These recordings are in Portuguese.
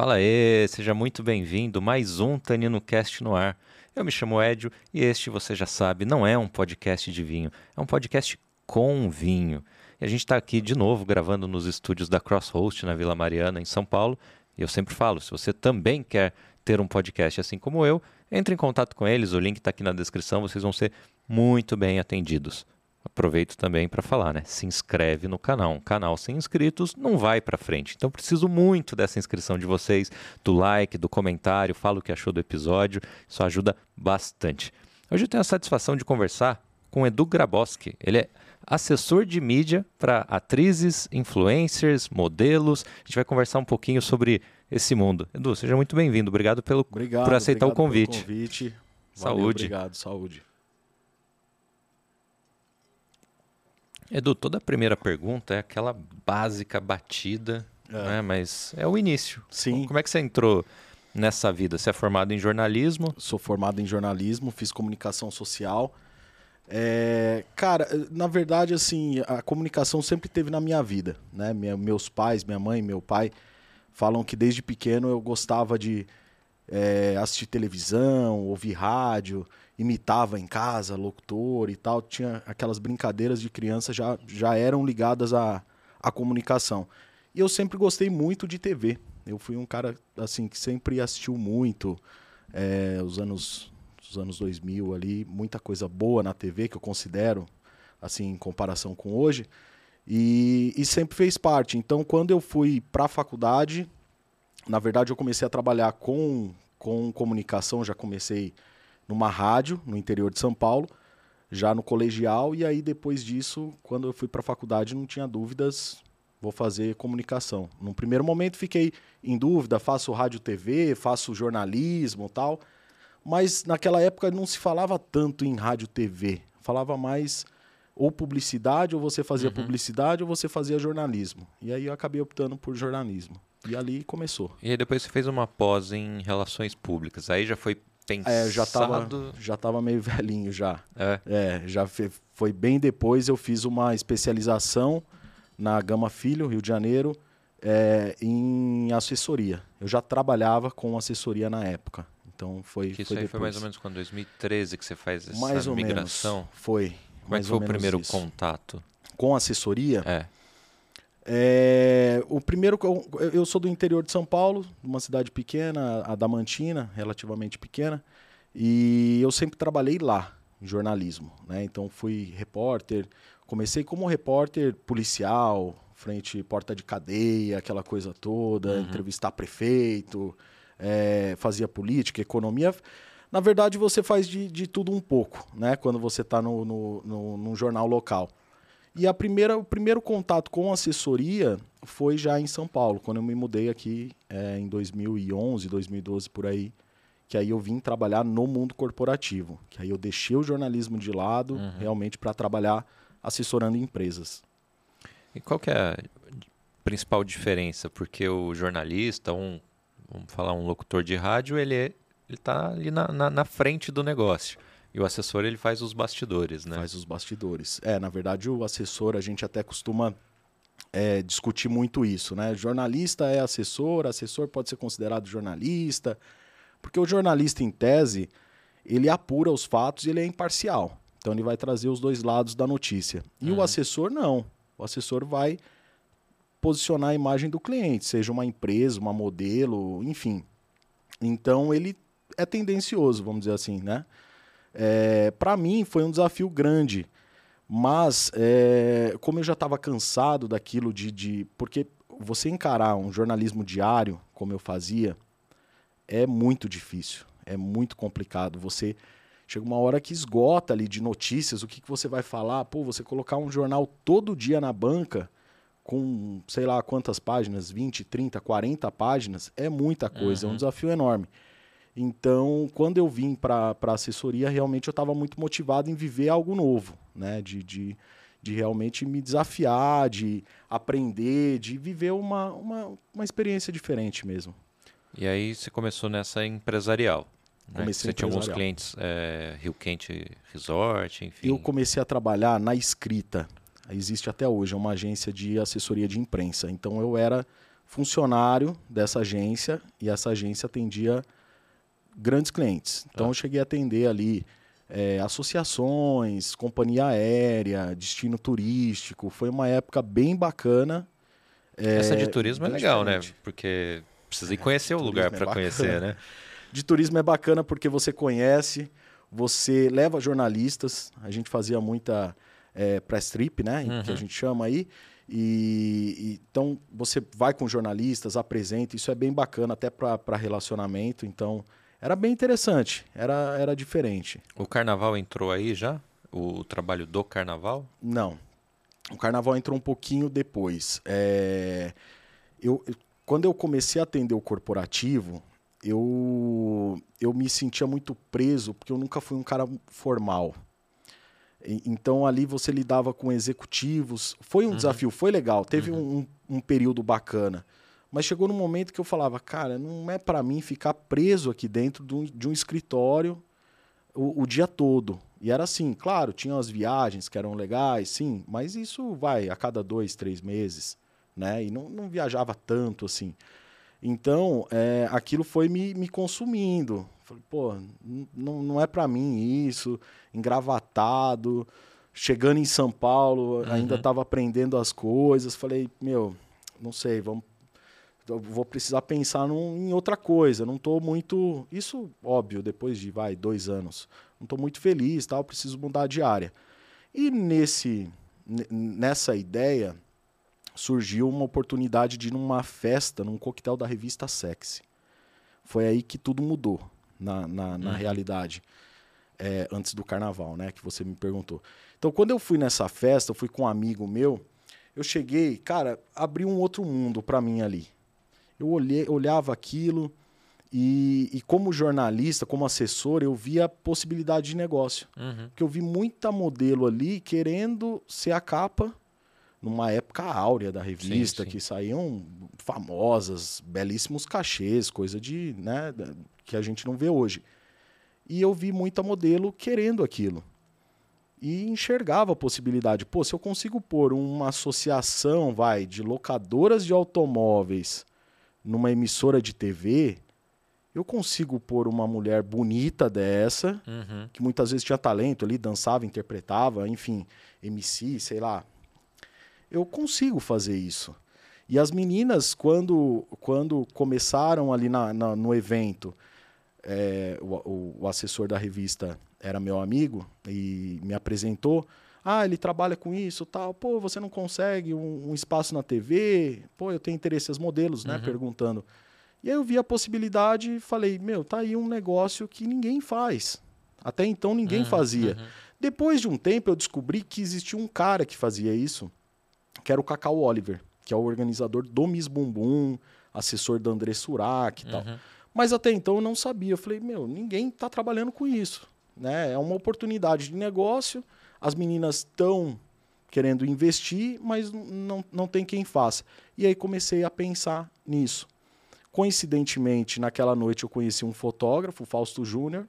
Fala aí, seja muito bem-vindo. Mais um Tanino Cast no ar. Eu me chamo Edio e este, você já sabe, não é um podcast de vinho, é um podcast com vinho. E a gente está aqui de novo gravando nos estúdios da Crosshost na Vila Mariana, em São Paulo. E eu sempre falo, se você também quer ter um podcast assim como eu, entre em contato com eles, o link está aqui na descrição, vocês vão ser muito bem atendidos. Aproveito também para falar, né? Se inscreve no canal. Um canal sem inscritos não vai para frente. Então preciso muito dessa inscrição de vocês, do like, do comentário, fala o que achou do episódio. Isso ajuda bastante. Hoje eu tenho a satisfação de conversar com Edu Graboski. Ele é assessor de mídia para atrizes, influencers, modelos. A gente vai conversar um pouquinho sobre esse mundo. Edu, seja muito bem-vindo. Obrigado, pelo, obrigado, por aceitar obrigado o convite. convite. Saúde. Valeu, obrigado, saúde. Edu, toda a primeira pergunta é aquela básica batida, É. né? mas é o início. Sim. Como é que você entrou nessa vida? Você é formado em jornalismo? Sou formado em jornalismo, fiz comunicação social. É, cara, na verdade, assim, a comunicação sempre teve na minha vida, né? Minha- meus pais, minha mãe, meu pai falam que desde pequeno eu gostava de é, assistir televisão, ouvir rádio, imitava em casa, locutor e tal. Tinha aquelas brincadeiras de criança já, já eram ligadas à, à comunicação. E eu sempre gostei muito de TV. Eu fui um cara assim que sempre assistiu muito é, os anos os anos 2000 ali, muita coisa boa na TV que eu considero assim em comparação com hoje. E, e sempre fez parte. Então, quando eu fui para a faculdade, na verdade, eu comecei a trabalhar com, com comunicação, já comecei numa rádio no interior de São Paulo, já no colegial, e aí depois disso, quando eu fui para a faculdade, não tinha dúvidas, vou fazer comunicação. Num primeiro momento fiquei em dúvida, faço rádio TV, faço jornalismo tal, mas naquela época não se falava tanto em rádio TV, falava mais ou publicidade, ou você fazia Uhum. publicidade, ou você fazia jornalismo. E aí eu acabei optando por jornalismo. E ali começou. E aí depois você fez uma pós em relações públicas. Aí já foi pensado... É, já tava, já tava meio velhinho já. É. É, já foi bem depois eu fiz uma especialização na Gama Filho, Rio de Janeiro, é, em assessoria. Eu já trabalhava com assessoria na época. Então foi, Que isso foi aí depois. foi mais ou menos quando 2013 que você faz essa Mais migração. menos. Foi. Como é mais que foi o primeiro isso. contato? Com assessoria, É. É, o primeiro, eu, eu sou do interior de São Paulo, uma cidade pequena, a Damantina, relativamente pequena, e eu sempre trabalhei lá, em jornalismo, né? Então fui repórter, comecei como repórter policial, frente porta de cadeia, aquela coisa toda, Uhum. entrevistar prefeito, é, fazia política, economia. Na verdade, você faz de, de tudo um pouco, né? Quando você está no, no, no, num jornal local. E a primeira, o primeiro contato com assessoria foi já em São Paulo, quando eu me mudei aqui é, em 2011, 2012 por aí, que aí eu vim trabalhar no mundo corporativo, que aí eu deixei o jornalismo de lado Uhum. realmente para trabalhar assessorando empresas. E qual que é a principal diferença? Porque o jornalista, um, vamos falar, um locutor de rádio, ele é, ele tá ali na, na, na frente do negócio. E o assessor, ele faz os bastidores, né? Faz os bastidores. É, na verdade, o assessor, a gente até costuma é, discutir muito isso, né? Jornalista é assessor, assessor pode ser considerado jornalista, porque o jornalista, em tese, ele apura os fatos e ele é imparcial. Então, ele vai trazer os dois lados da notícia. E Uhum. o assessor, não. O assessor vai posicionar a imagem do cliente, seja uma empresa, uma modelo, enfim. Então, ele é tendencioso, vamos dizer assim, né? É, para mim foi um desafio grande, mas é, como eu já estava cansado daquilo de, de. Porque você encarar um jornalismo diário, como eu fazia, é muito difícil, é muito complicado. Você chega uma hora que esgota ali de notícias, o que, que você vai falar? Pô, você colocar um jornal todo dia na banca com sei lá quantas páginas, 20, 30, 40 páginas, é muita coisa, é um Uhum. desafio enorme. Então, quando eu vim para a assessoria, realmente eu estava muito motivado em viver algo novo, né? De, de, de realmente me desafiar, de aprender, de viver uma, uma, uma experiência diferente mesmo. E aí você começou nessa empresarial. Né? Comecei Você tinha alguns clientes, é, Rio Quente Resort, enfim. Eu comecei a trabalhar na escrita. Existe até hoje, é uma agência de assessoria de imprensa. Então eu era funcionário dessa agência e essa agência atendia grandes clientes. Então Tá. eu cheguei a atender ali é, associações, companhia aérea, destino turístico. Foi uma época bem bacana. Essa de turismo é legal, né? Porque precisa ir conhecer o turismo lugar é para conhecer, né? De turismo é bacana porque você conhece, você leva jornalistas. A gente fazia muita é, press trip, né? Que a Uhum. gente chama aí. E, e- então você vai com jornalistas, apresenta. Isso é bem bacana até para relacionamento. Então era bem interessante, era, era diferente. O carnaval entrou aí já? O trabalho do carnaval? Não. O carnaval entrou um pouquinho depois. É, eu, eu- quando eu comecei a atender o corporativo, eu, eu me sentia muito preso, porque eu nunca fui um cara formal. E- Então ali você lidava com executivos. Foi um Uhum. desafio, foi legal, teve um, um- um período bacana. Mas chegou num momento que eu falava, cara, não é para mim ficar preso aqui dentro de um, de um escritório o, o dia todo. E era assim, claro, tinham as viagens que eram legais, sim, mas isso vai a cada dois, três meses, né? E não, não viajava tanto assim. Então, é, aquilo foi me, me consumindo. Falei, pô, não, não é para mim isso, engravatado, chegando em São Paulo, ainda Uhum. estava aprendendo as coisas. Falei, meu, não sei, vamos vou precisar pensar num- em outra coisa. Não estou muito. Isso, óbvio, depois de vai, dois anos. Não estou muito feliz, tal, preciso mudar de área. E nesse, nessa ideia surgiu uma oportunidade de ir numa festa, num coquetel da revista Sexy. Foi aí que tudo mudou na, na, na Uhum. realidade. é, antes do carnaval, né? Que você me perguntou. Então, quando eu fui nessa festa, eu fui com um amigo meu. Eu cheguei, cara, abriu um outro mundo para mim ali. Eu olhei, olhava aquilo e, e como jornalista, como assessor, eu via possibilidade de negócio. Uhum. Porque eu vi muita modelo ali querendo ser a capa numa época áurea da revista, sim. que saíam famosas, belíssimos cachês, coisa de, né, que a gente não vê hoje. E eu vi muita modelo querendo aquilo. E enxergava a possibilidade. Pô, se eu consigo pôr uma associação, vai, de locadoras de automóveis numa emissora de TV, eu consigo pôr uma mulher bonita dessa, Uhum. que muitas vezes tinha talento ali, dançava, interpretava, enfim, MC, sei lá. Eu consigo fazer isso. E as meninas, quando, quando começaram ali na, na- no evento, é, o, o- o assessor da revista era meu amigo e me apresentou. Ah, ele trabalha com isso, tal. Pô, você não consegue um, um espaço na TV? Pô, eu tenho interesse, as modelos, né? Uhum. Perguntando. E aí eu vi a possibilidade e falei, meu, tá aí um negócio que ninguém faz. Até então ninguém Uhum, fazia. uhum. Depois de um tempo eu descobri que existia um cara que fazia isso, que era o Cacau Oliver, que é o organizador do Miss Bumbum, assessor da André Surak e tal. Uhum. Mas até então eu não sabia. Eu falei, meu, ninguém está trabalhando com isso. Né? É uma oportunidade de negócio, as meninas estão querendo investir, mas não, não tem quem faça. E aí comecei a pensar nisso. Coincidentemente, naquela noite eu conheci um fotógrafo, o Fausto Júnior,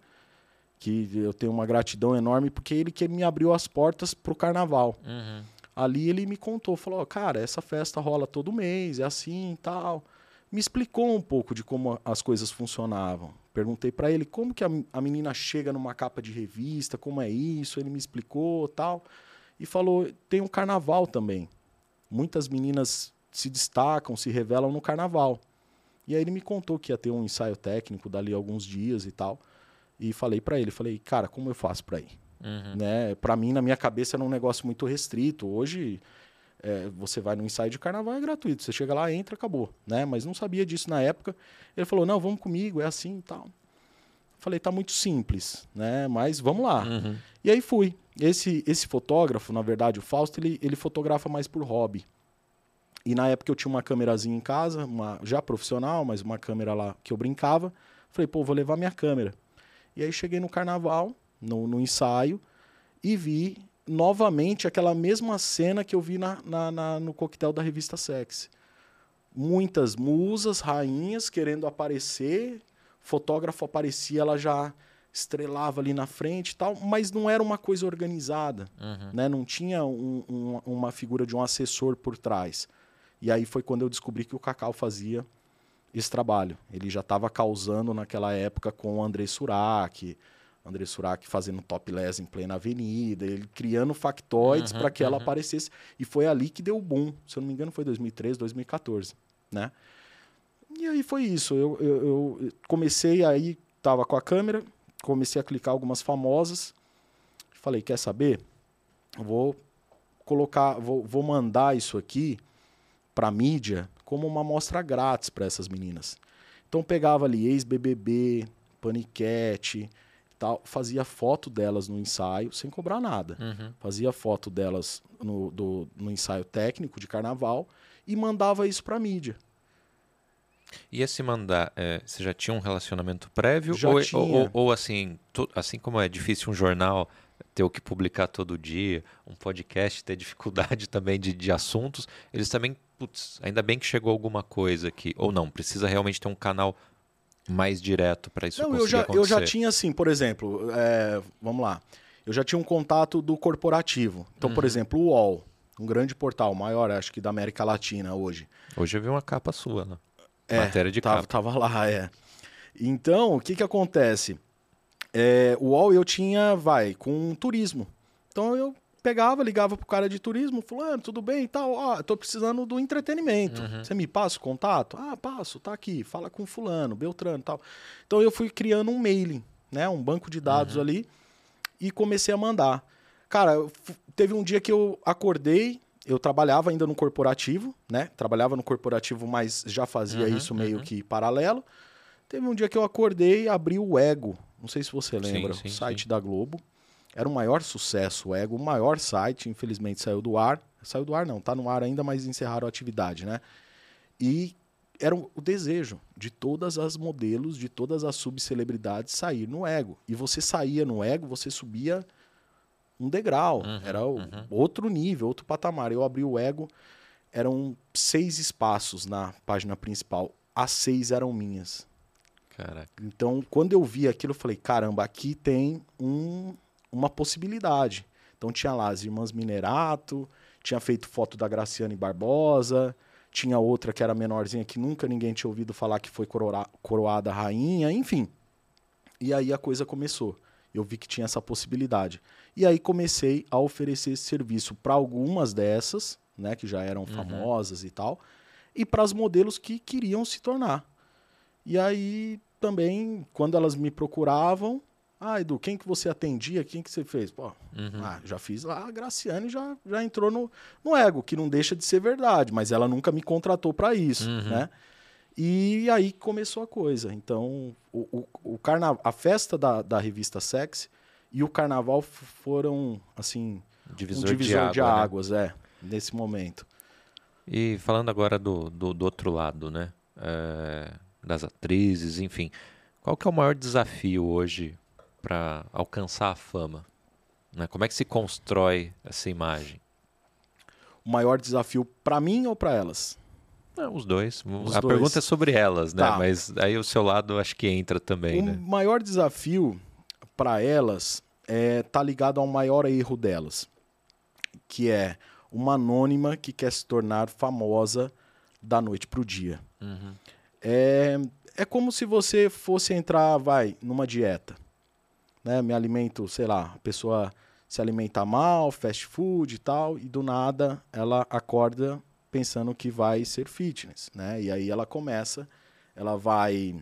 que eu tenho uma gratidão enorme, porque ele que me abriu as portas para o carnaval. Uhum. Ali ele me contou, falou, "Ó, cara, essa festa rola todo mês, é assim e tal. Me explicou um pouco de como as coisas funcionavam. Perguntei para ele como que a, a menina chega numa capa de revista, como é isso, ele me explicou tal. E falou, tem um carnaval também. Muitas meninas se destacam, se revelam no carnaval. E aí ele me contou que ia ter um ensaio técnico dali alguns dias e tal. E falei para ele, falei, cara, como eu faço para ir? Uhum. né? Para mim, na minha cabeça, era um negócio muito restrito. Hoje, é, você vai no ensaio de carnaval, é gratuito. Você chega lá, entra, acabou, né? Mas não sabia disso na época. Ele falou, não, vamos comigo, é assim e tal. Falei, tá muito simples, né? Mas vamos lá. Uhum. E aí fui. Esse, esse fotógrafo, na verdade, o Fausto, ele, ele fotografa mais por hobby. E na época eu tinha uma câmerazinha em casa, uma, já profissional, mas uma câmera lá que eu brincava. Falei, pô, vou levar minha câmera. E aí cheguei no carnaval, no, no ensaio, e vi novamente aquela mesma cena que eu vi na, na- na- no coquetel da revista Sex. Muitas musas, rainhas querendo aparecer, fotógrafo aparecia, ela já estrelava ali na frente e tal, mas não era uma coisa organizada Uhum. né? Não tinha um- um- uma figura de um assessor por trás. E aí foi quando eu descobri que o Cacau fazia esse trabalho. Ele já estava causando naquela época com o André Surak, André Surak fazendo topless em plena avenida, ele criando factoides uhum, para que ela uhum. aparecesse. E foi ali que deu o boom. Se eu não me engano, foi 2013, 2014, né? E aí foi isso. Eu, eu, eu comecei aí, tava com a câmera, comecei a clicar algumas famosas. Falei, quer saber? Vou colocar, vou, vou mandar isso aqui para mídia como uma amostra grátis para essas meninas. Então pegava ali ex-BBB, paniquete, tal, fazia foto delas no ensaio sem cobrar nada. Uhum. Fazia foto delas no, do, no ensaio técnico de carnaval e mandava isso para mídia. E esse mandar, é, você já tinha um relacionamento prévio? Já ou, tinha. Ou, ou, ou assim, to, assim como é difícil um jornal ter o que publicar todo dia, um podcast ter dificuldade também de, de assuntos, eles também, putz, ainda bem que chegou alguma coisa aqui. Ou não, precisa realmente ter um canal mais direto para isso não, eu já, acontecer. Eu já tinha assim, por exemplo, é, vamos lá, eu já tinha um contato do corporativo. Então, uhum. por exemplo, o UOL, um grande portal, maior acho que da América Latina hoje. Hoje eu vi uma capa sua, né? É, Matéria de tava, capa. Tava lá, é. Então, o que que acontece? É, o UOL eu tinha, vai, com turismo. Então eu pegava, ligava pro cara de turismo, fulano, tudo bem e tal, ó, tô precisando do entretenimento. Uhum. Você me passa o contato? Ah, passo, tá aqui, fala com fulano, Beltrano e tal. Então eu fui criando um mailing, né, um banco de dados uhum. ali e comecei a mandar. Cara, teve um dia que eu acordei, eu trabalhava ainda no corporativo, né? Trabalhava no corporativo, mas já fazia uhum, isso meio uhum. que paralelo. Teve um dia que eu acordei, abri o Ego, não sei se você lembra, sim, sim, o site sim. da Globo. Era o maior sucesso, o Ego, o maior site, infelizmente saiu do ar. Saiu do ar não, tá no ar ainda, mas encerraram a atividade, né? E era o desejo de todas as modelos, de todas as subcelebridades sair no Ego. E você saía no Ego, você subia um degrau, uhum, era o, uhum. outro nível, outro patamar. Eu abri o Ego, eram seis espaços na página principal, as seis eram minhas. Caraca. Então, quando eu vi aquilo, eu falei: caramba, aqui tem um, uma possibilidade. Então, tinha lá as irmãs Minerato, tinha feito foto da Graciane Barbosa, tinha outra que era menorzinha que nunca ninguém tinha ouvido falar que foi coroa, coroada rainha, enfim. E aí a coisa começou. Eu vi que tinha essa possibilidade. E aí comecei a oferecer esse serviço para algumas dessas, né, que já eram uhum. famosas e tal, e para as modelos que queriam se tornar. E aí também, quando elas me procuravam, ah, Edu, quem que você atendia? Quem que você fez? Pô, uhum. ah, já fiz lá, a Graciane já, já entrou no, no ego, que não deixa de ser verdade, mas ela nunca me contratou para isso, uhum. né? E aí começou a coisa. Então, o, o, o carna... a festa da, da revista Sex e o carnaval foram, assim, divisor um divisor de, água, de né? águas, é, nesse momento. E falando agora do, do, do outro lado, né? É das atrizes, enfim. Qual que é o maior desafio hoje para alcançar a fama? Né? Como é que se constrói essa imagem? O maior desafio para mim ou para elas? É, os dois. Os a dois. pergunta é sobre elas, né? Tá. Mas aí o seu lado acho que entra também. O né? maior desafio para elas é tá ligado ao maior erro delas, que é uma anônima que quer se tornar famosa da noite para o dia. Uhum. É, é como se você fosse entrar, vai, numa dieta. Né? Me alimento, sei lá, a pessoa se alimenta mal, fast food e tal, e do nada ela acorda pensando que vai ser fitness, né? E aí ela começa, ela vai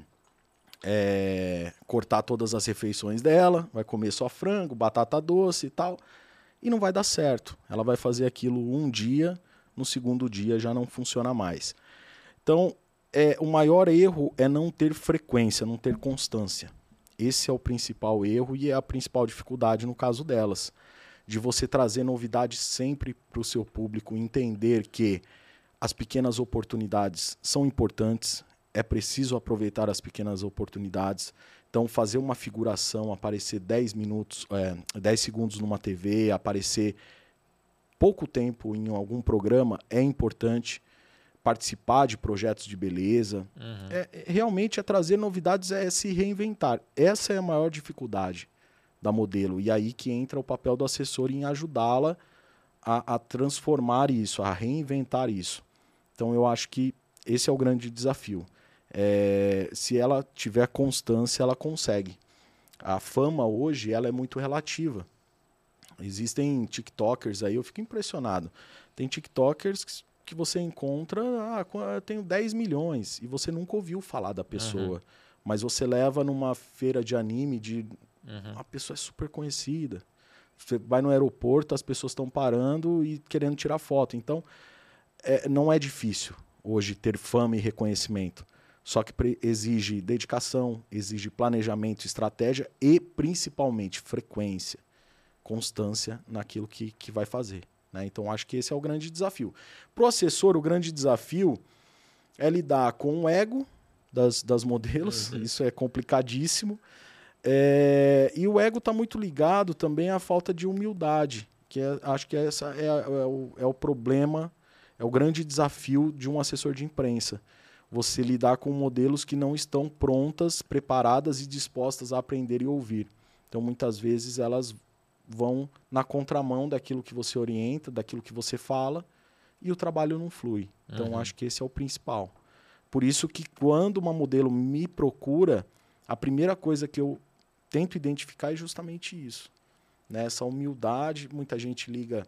é, cortar todas as refeições dela, vai comer só frango, batata doce e tal, e não vai dar certo. Ela vai fazer aquilo um dia, no segundo dia já não funciona mais. Então, é, o maior erro é não ter frequência, não ter constância. Esse é o principal erro e é a principal dificuldade no caso delas. De você trazer novidades sempre para o seu público, entender que as pequenas oportunidades são importantes, é preciso aproveitar as pequenas oportunidades. Então, fazer uma figuração, aparecer 10 minutos, é, 10 segundos numa TV, aparecer pouco tempo em algum programa é importante participar de projetos de beleza. Uhum. É, é, realmente é trazer novidades, é se reinventar. Essa é a maior dificuldade da modelo. E aí que entra o papel do assessor em ajudá-la a, a, transformar isso, a reinventar isso. Então eu acho que esse é o grande desafio. É, se ela tiver constância, ela consegue. A fama hoje ela é muito relativa. Existem TikTokers aí, eu fico impressionado. Tem TikTokers que você encontra, ah, eu tenho 10 milhões, e você nunca ouviu falar da pessoa. Uhum. Mas você leva numa feira de anime, de uhum. a pessoa é super conhecida. Você vai no aeroporto, as pessoas estão parando e querendo tirar foto. Então, é, não é difícil hoje ter fama e reconhecimento. Só que exige dedicação, exige planejamento, estratégia e, principalmente, frequência, constância naquilo que, que vai fazer. Né? Então, acho que esse é o grande desafio. Para o assessor, o grande desafio é lidar com o ego das, das modelos, uhum. isso é complicadíssimo. É, e o ego está muito ligado também à falta de humildade, que é, acho que essa é, é, o, é o problema, é o grande desafio de um assessor de imprensa. Você lidar com modelos que não estão prontas, preparadas e dispostas a aprender e ouvir. Então, muitas vezes, elas vão na contramão daquilo que você orienta, daquilo que você fala, e o trabalho não flui. Então, uhum. acho que esse é o principal. Por isso que quando uma modelo me procura, a primeira coisa que eu tento identificar é justamente isso. Né? Essa humildade, muita gente liga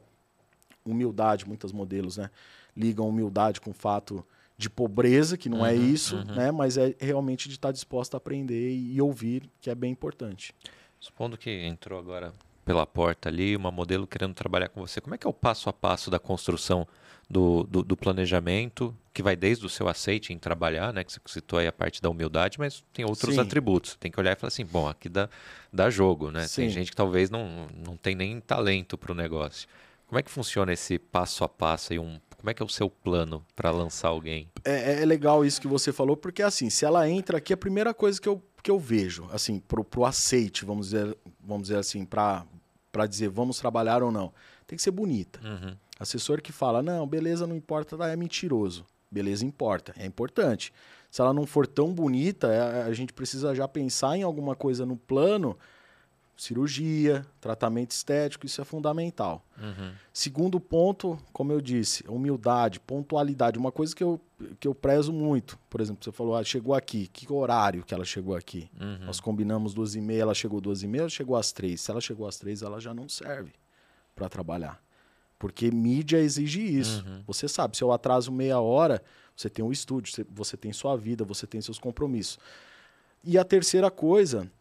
humildade, muitos modelos, né? Ligam humildade com o fato de pobreza, que não é uhum, é isso, uhum. né? Mas é realmente de estar disposto a aprender e, e ouvir, que é bem importante. Supondo que entrou agora pela porta ali, uma modelo querendo trabalhar com você. Como é que é o passo a passo da construção do, do, do, planejamento, que vai desde o seu aceite em trabalhar, né? Que você citou aí a parte da humildade, mas tem outros Sim. atributos. Tem que olhar e falar assim, bom, aqui dá, dá jogo, né? Sim. Tem gente que talvez não, não tem nem talento para o negócio. Como é que funciona esse passo a passo e um como é que é o seu plano para lançar alguém? É, é, legal isso que você falou, porque assim, se ela entra aqui, a primeira coisa que eu, que eu vejo, assim, pro, pro aceite, vamos dizer, vamos dizer assim, para dizer vamos trabalhar ou não, tem que ser bonita. Uhum. Assessor que fala, não, beleza não importa, é mentiroso. Beleza importa, é importante. Se ela não for tão bonita, é, a gente precisa já pensar em alguma coisa no plano cirurgia, tratamento estético, isso é fundamental. Uhum. Segundo ponto, como eu disse, humildade, pontualidade. Uma coisa que eu, que eu prezo muito. Por exemplo, você falou, ah, chegou aqui. Que horário que ela chegou aqui? Uhum. Nós combinamos duas e meia, ela chegou duas e meia, ela chegou às três. Se ela chegou às três, ela já não serve para trabalhar. Porque mídia exige isso. Uhum. Você sabe, se eu atraso meia hora, você tem um estúdio, você tem sua vida, você tem seus compromissos. E a terceira coisa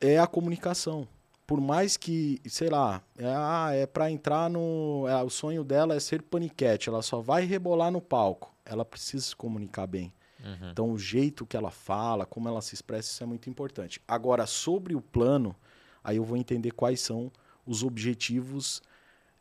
é a comunicação por mais que, sei lá, é, ah, é para entrar no. É, o sonho dela é ser paniquete, ela só vai rebolar no palco. Ela precisa se comunicar bem. Uhum. Então, o jeito que ela fala, como ela se expressa, isso é muito importante. Agora, sobre o plano, aí eu vou entender quais são os objetivos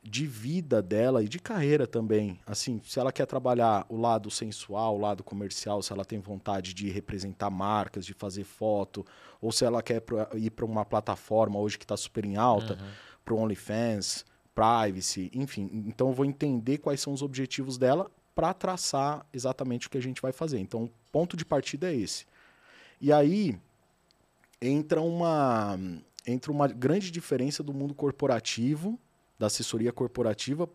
de vida dela e de carreira também. Assim, se ela quer trabalhar o lado sensual, o lado comercial, se ela tem vontade de representar marcas, de fazer foto, ou se ela quer ir para uma plataforma hoje que está super em alta, uhum. para o OnlyFans, privacy, enfim. Então eu vou entender quais são os objetivos dela para traçar exatamente o que a gente vai fazer. Então, o ponto de partida é esse. E aí entra uma entra uma grande diferença do mundo corporativo da assessoria corporativa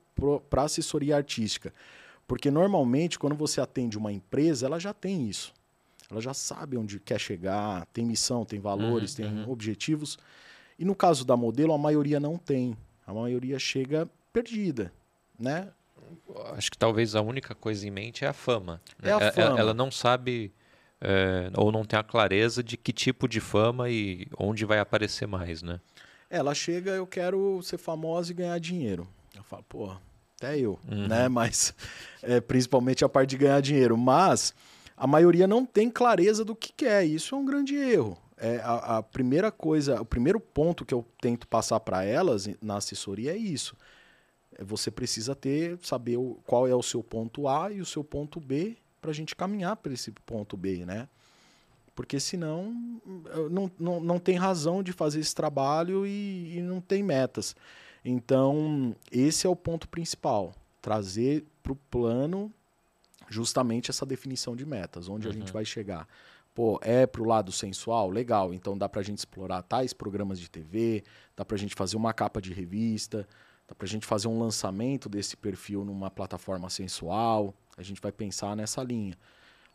para assessoria artística. Porque normalmente, quando você atende uma empresa, ela já tem isso. Ela já sabe onde quer chegar, tem missão, tem valores, uhum, tem uhum. objetivos. E no caso da modelo, a maioria não tem. A maioria chega perdida, né? Acho que talvez a única coisa em mente é a fama. Né? É a fama. Ela, ela não sabe é, ou não tem a clareza de que tipo de fama e onde vai aparecer mais, né? Ela chega, eu quero ser famosa e ganhar dinheiro. Eu falo, pô, até eu, uhum. né? Mas é, principalmente a parte de ganhar dinheiro. Mas a maioria não tem clareza do que quer. Isso é um grande erro. É, a, a primeira coisa, o primeiro ponto que eu tento passar para elas na assessoria é isso. É, você precisa ter, saber o, qual é o seu ponto A e o seu ponto B para a gente caminhar para esse ponto B, né? Porque senão não, não, não tem razão de fazer esse trabalho e, e não tem metas. Então, esse é o ponto principal. Trazer para o plano justamente essa definição de metas, onde uhum. a gente uhum. vai chegar. Pô, é para o lado sensual? Legal, então dá para a gente explorar tais programas de TV, dá para a gente fazer uma capa de revista, Dá para a gente fazer um lançamento desse perfil numa plataforma sensual. A gente vai pensar nessa linha.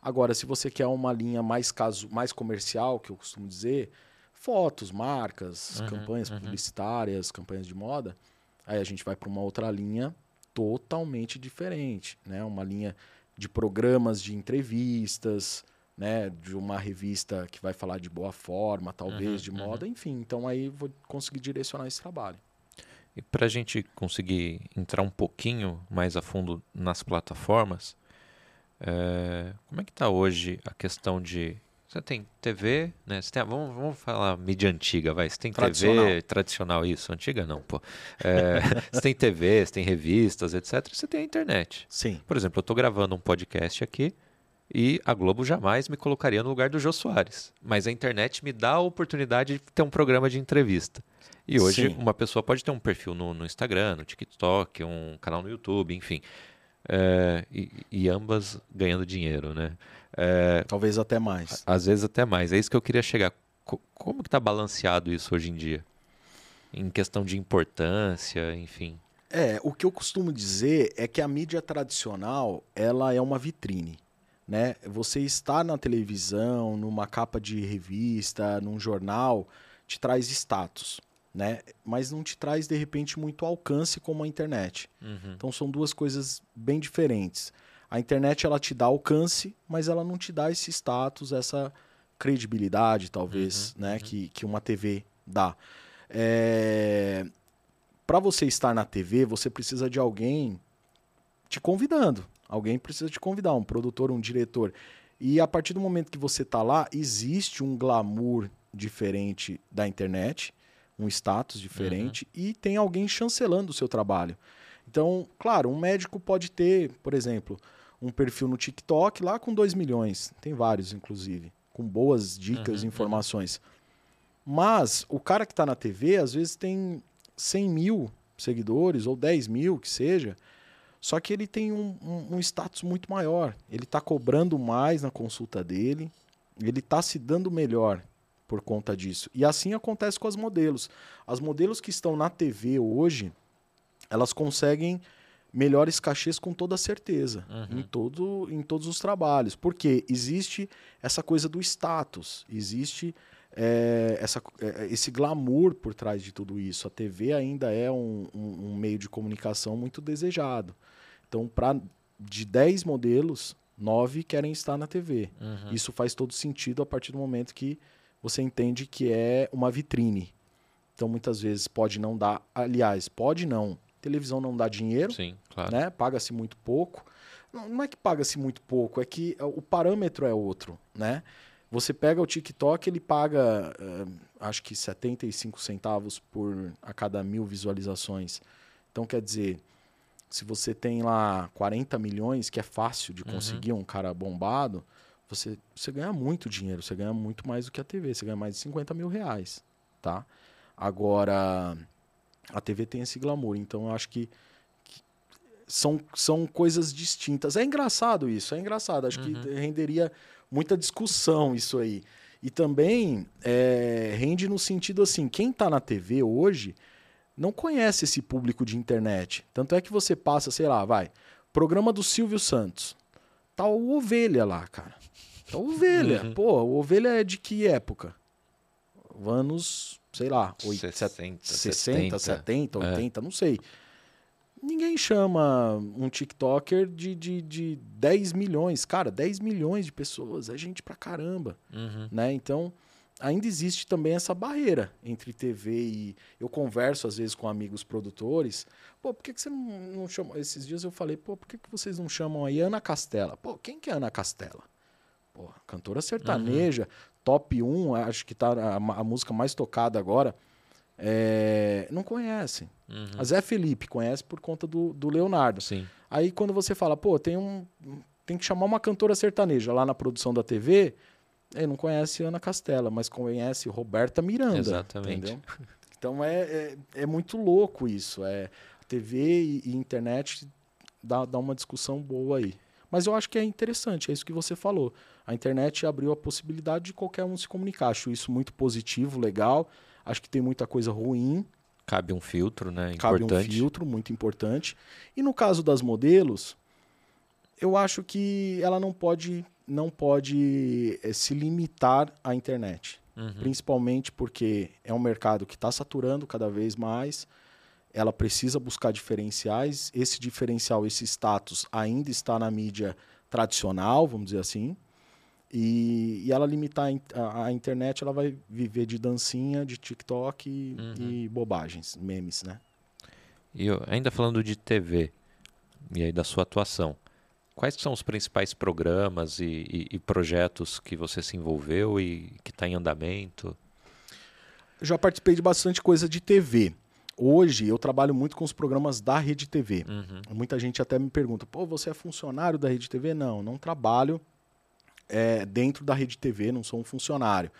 Agora, se você quer uma linha mais caso, mais comercial, que eu costumo dizer, fotos, marcas, uhum, campanhas uhum. publicitárias, campanhas de moda, aí a gente vai para uma outra linha totalmente diferente, né? Uma linha de programas de entrevistas, né? De uma revista que vai falar de boa forma, talvez uhum, de moda, uhum. enfim. Então aí vou conseguir direcionar esse trabalho. E para a gente conseguir entrar um pouquinho mais a fundo nas plataformas, é, como é que está hoje a questão de você tem TV, né? Você tem, vamos, vamos falar mídia antiga, vai. Você tem TV tradicional, isso. Antiga não, pô. É, você tem TV, você tem revistas, etc. Você tem a internet. Sim. Por exemplo, eu estou gravando um podcast aqui e a Globo jamais me colocaria no lugar do Jô Soares. Mas a internet me dá a oportunidade de ter um programa de entrevista. E hoje Sim. uma pessoa pode ter um perfil no, no Instagram, no TikTok, um canal no YouTube, enfim. É, e, e, ambas ganhando dinheiro, né? É, Talvez até mais. Às vezes até mais. É isso que eu queria chegar. Como que está balanceado isso hoje em dia? Em questão de importância, enfim. É, o que eu costumo dizer é que a mídia tradicional, ela é uma vitrine, né? Você está na televisão, numa capa de revista, num jornal, te traz status né? Mas não te traz de repente muito alcance como a internet. Uhum. Então são duas coisas bem diferentes. A internet ela te dá alcance, mas ela não te dá esse status, essa credibilidade, talvez, uhum. né? Uhum. Que, que uma TV dá. É... Para você estar na TV, você precisa de alguém te convidando. Alguém precisa te convidar, um produtor, um diretor. E a partir do momento que você está lá, existe um glamour diferente da internet um status diferente uhum. e tem alguém chancelando o seu trabalho. Então, claro, um médico pode ter, por exemplo, um perfil no TikTok lá com 2 milhões, tem vários inclusive, com boas dicas e uhum. informações. Mas o cara que está na TV, às vezes tem 100 mil seguidores ou 10 mil, que seja, só que ele tem um, um, um status muito maior. Ele está cobrando mais na consulta dele, ele está se dando melhor por conta disso. E assim acontece com as modelos. As modelos que estão na TV hoje, elas conseguem melhores cachês com toda certeza uhum. em, todo, em todos os trabalhos. Porque existe essa coisa do status, existe é, essa, é, esse glamour por trás de tudo isso. A TV ainda é um, um, um meio de comunicação muito desejado. Então, pra, de 10 modelos, 9 querem estar na TV. Uhum. Isso faz todo sentido a partir do momento que você entende que é uma vitrine. Então, muitas vezes pode não dar, aliás, pode não. Televisão não dá dinheiro, Sim, claro. né? Paga-se muito pouco. Não, não é que paga-se muito pouco, é que o parâmetro é outro, né? Você pega o TikTok, ele paga, uh, acho que 75 centavos por a cada mil visualizações. Então, quer dizer, se você tem lá 40 milhões, que é fácil de uhum. conseguir uhum. um cara bombado, você, você ganha muito dinheiro, você ganha muito mais do que a TV, você ganha mais de 50 mil reais, tá? Agora, a TV tem esse glamour, então eu acho que, que são, são coisas distintas. É engraçado isso, é engraçado, acho uhum. que renderia muita discussão isso aí. E também é, rende no sentido assim, quem está na TV hoje não conhece esse público de internet. Tanto é que você passa, sei lá, vai, programa do Silvio Santos. Tá o Ovelha lá, cara. Tá ovelha. Uhum. Pô, ovelha é de que época? Anos, sei lá, 60, 60 70, 70 80, é. não sei. Ninguém chama um TikToker de, de, de 10 milhões. Cara, 10 milhões de pessoas é gente pra caramba. Uhum. Né? Então, ainda existe também essa barreira entre TV e. Eu converso às vezes com amigos produtores. Pô, por que, que você não, não chama. Esses dias eu falei, pô, por que, que vocês não chamam aí Ana Castela? Pô, quem que é Ana Castela? Pô, cantora sertaneja, uhum. top 1, acho que tá a, a música mais tocada agora. É, não conhecem. Uhum. A Zé Felipe conhece por conta do, do Leonardo. Sim. Aí quando você fala, pô, tem um. Tem que chamar uma cantora sertaneja lá na produção da TV, ele não conhece Ana Castela, mas conhece Roberta Miranda. Exatamente. Entendeu? Então é, é, é, muito louco isso. É, TV e, e internet dá, dá uma discussão boa aí. Mas eu acho que é interessante, é isso que você falou. A internet abriu a possibilidade de qualquer um se comunicar. Acho isso muito positivo, legal. Acho que tem muita coisa ruim Cabe um filtro, né? Cabe Importante. um filtro muito importante. E no caso das modelos, eu acho que ela não pode, não pode eh, se limitar à internet. Uhum. Principalmente porque é um mercado que está saturando cada vez mais. Ela precisa buscar diferenciais. Esse diferencial, esse status, ainda está na mídia tradicional, vamos dizer assim. E, e ela limitar a a, internet, ela vai viver de dancinha, de TikTok e, Uhum. e bobagens, memes, né? E eu- ainda falando de TV e aí da sua atuação, quais são os principais programas e, e- projetos que você se envolveu e que está em andamento? Já participei de bastante coisa de TV. Hoje eu trabalho muito com os programas da Rede TV. Uhum. Muita gente até me pergunta: pô, você é funcionário da Rede TV? Não, não trabalho é, dentro da Rede TV, não sou um funcionário.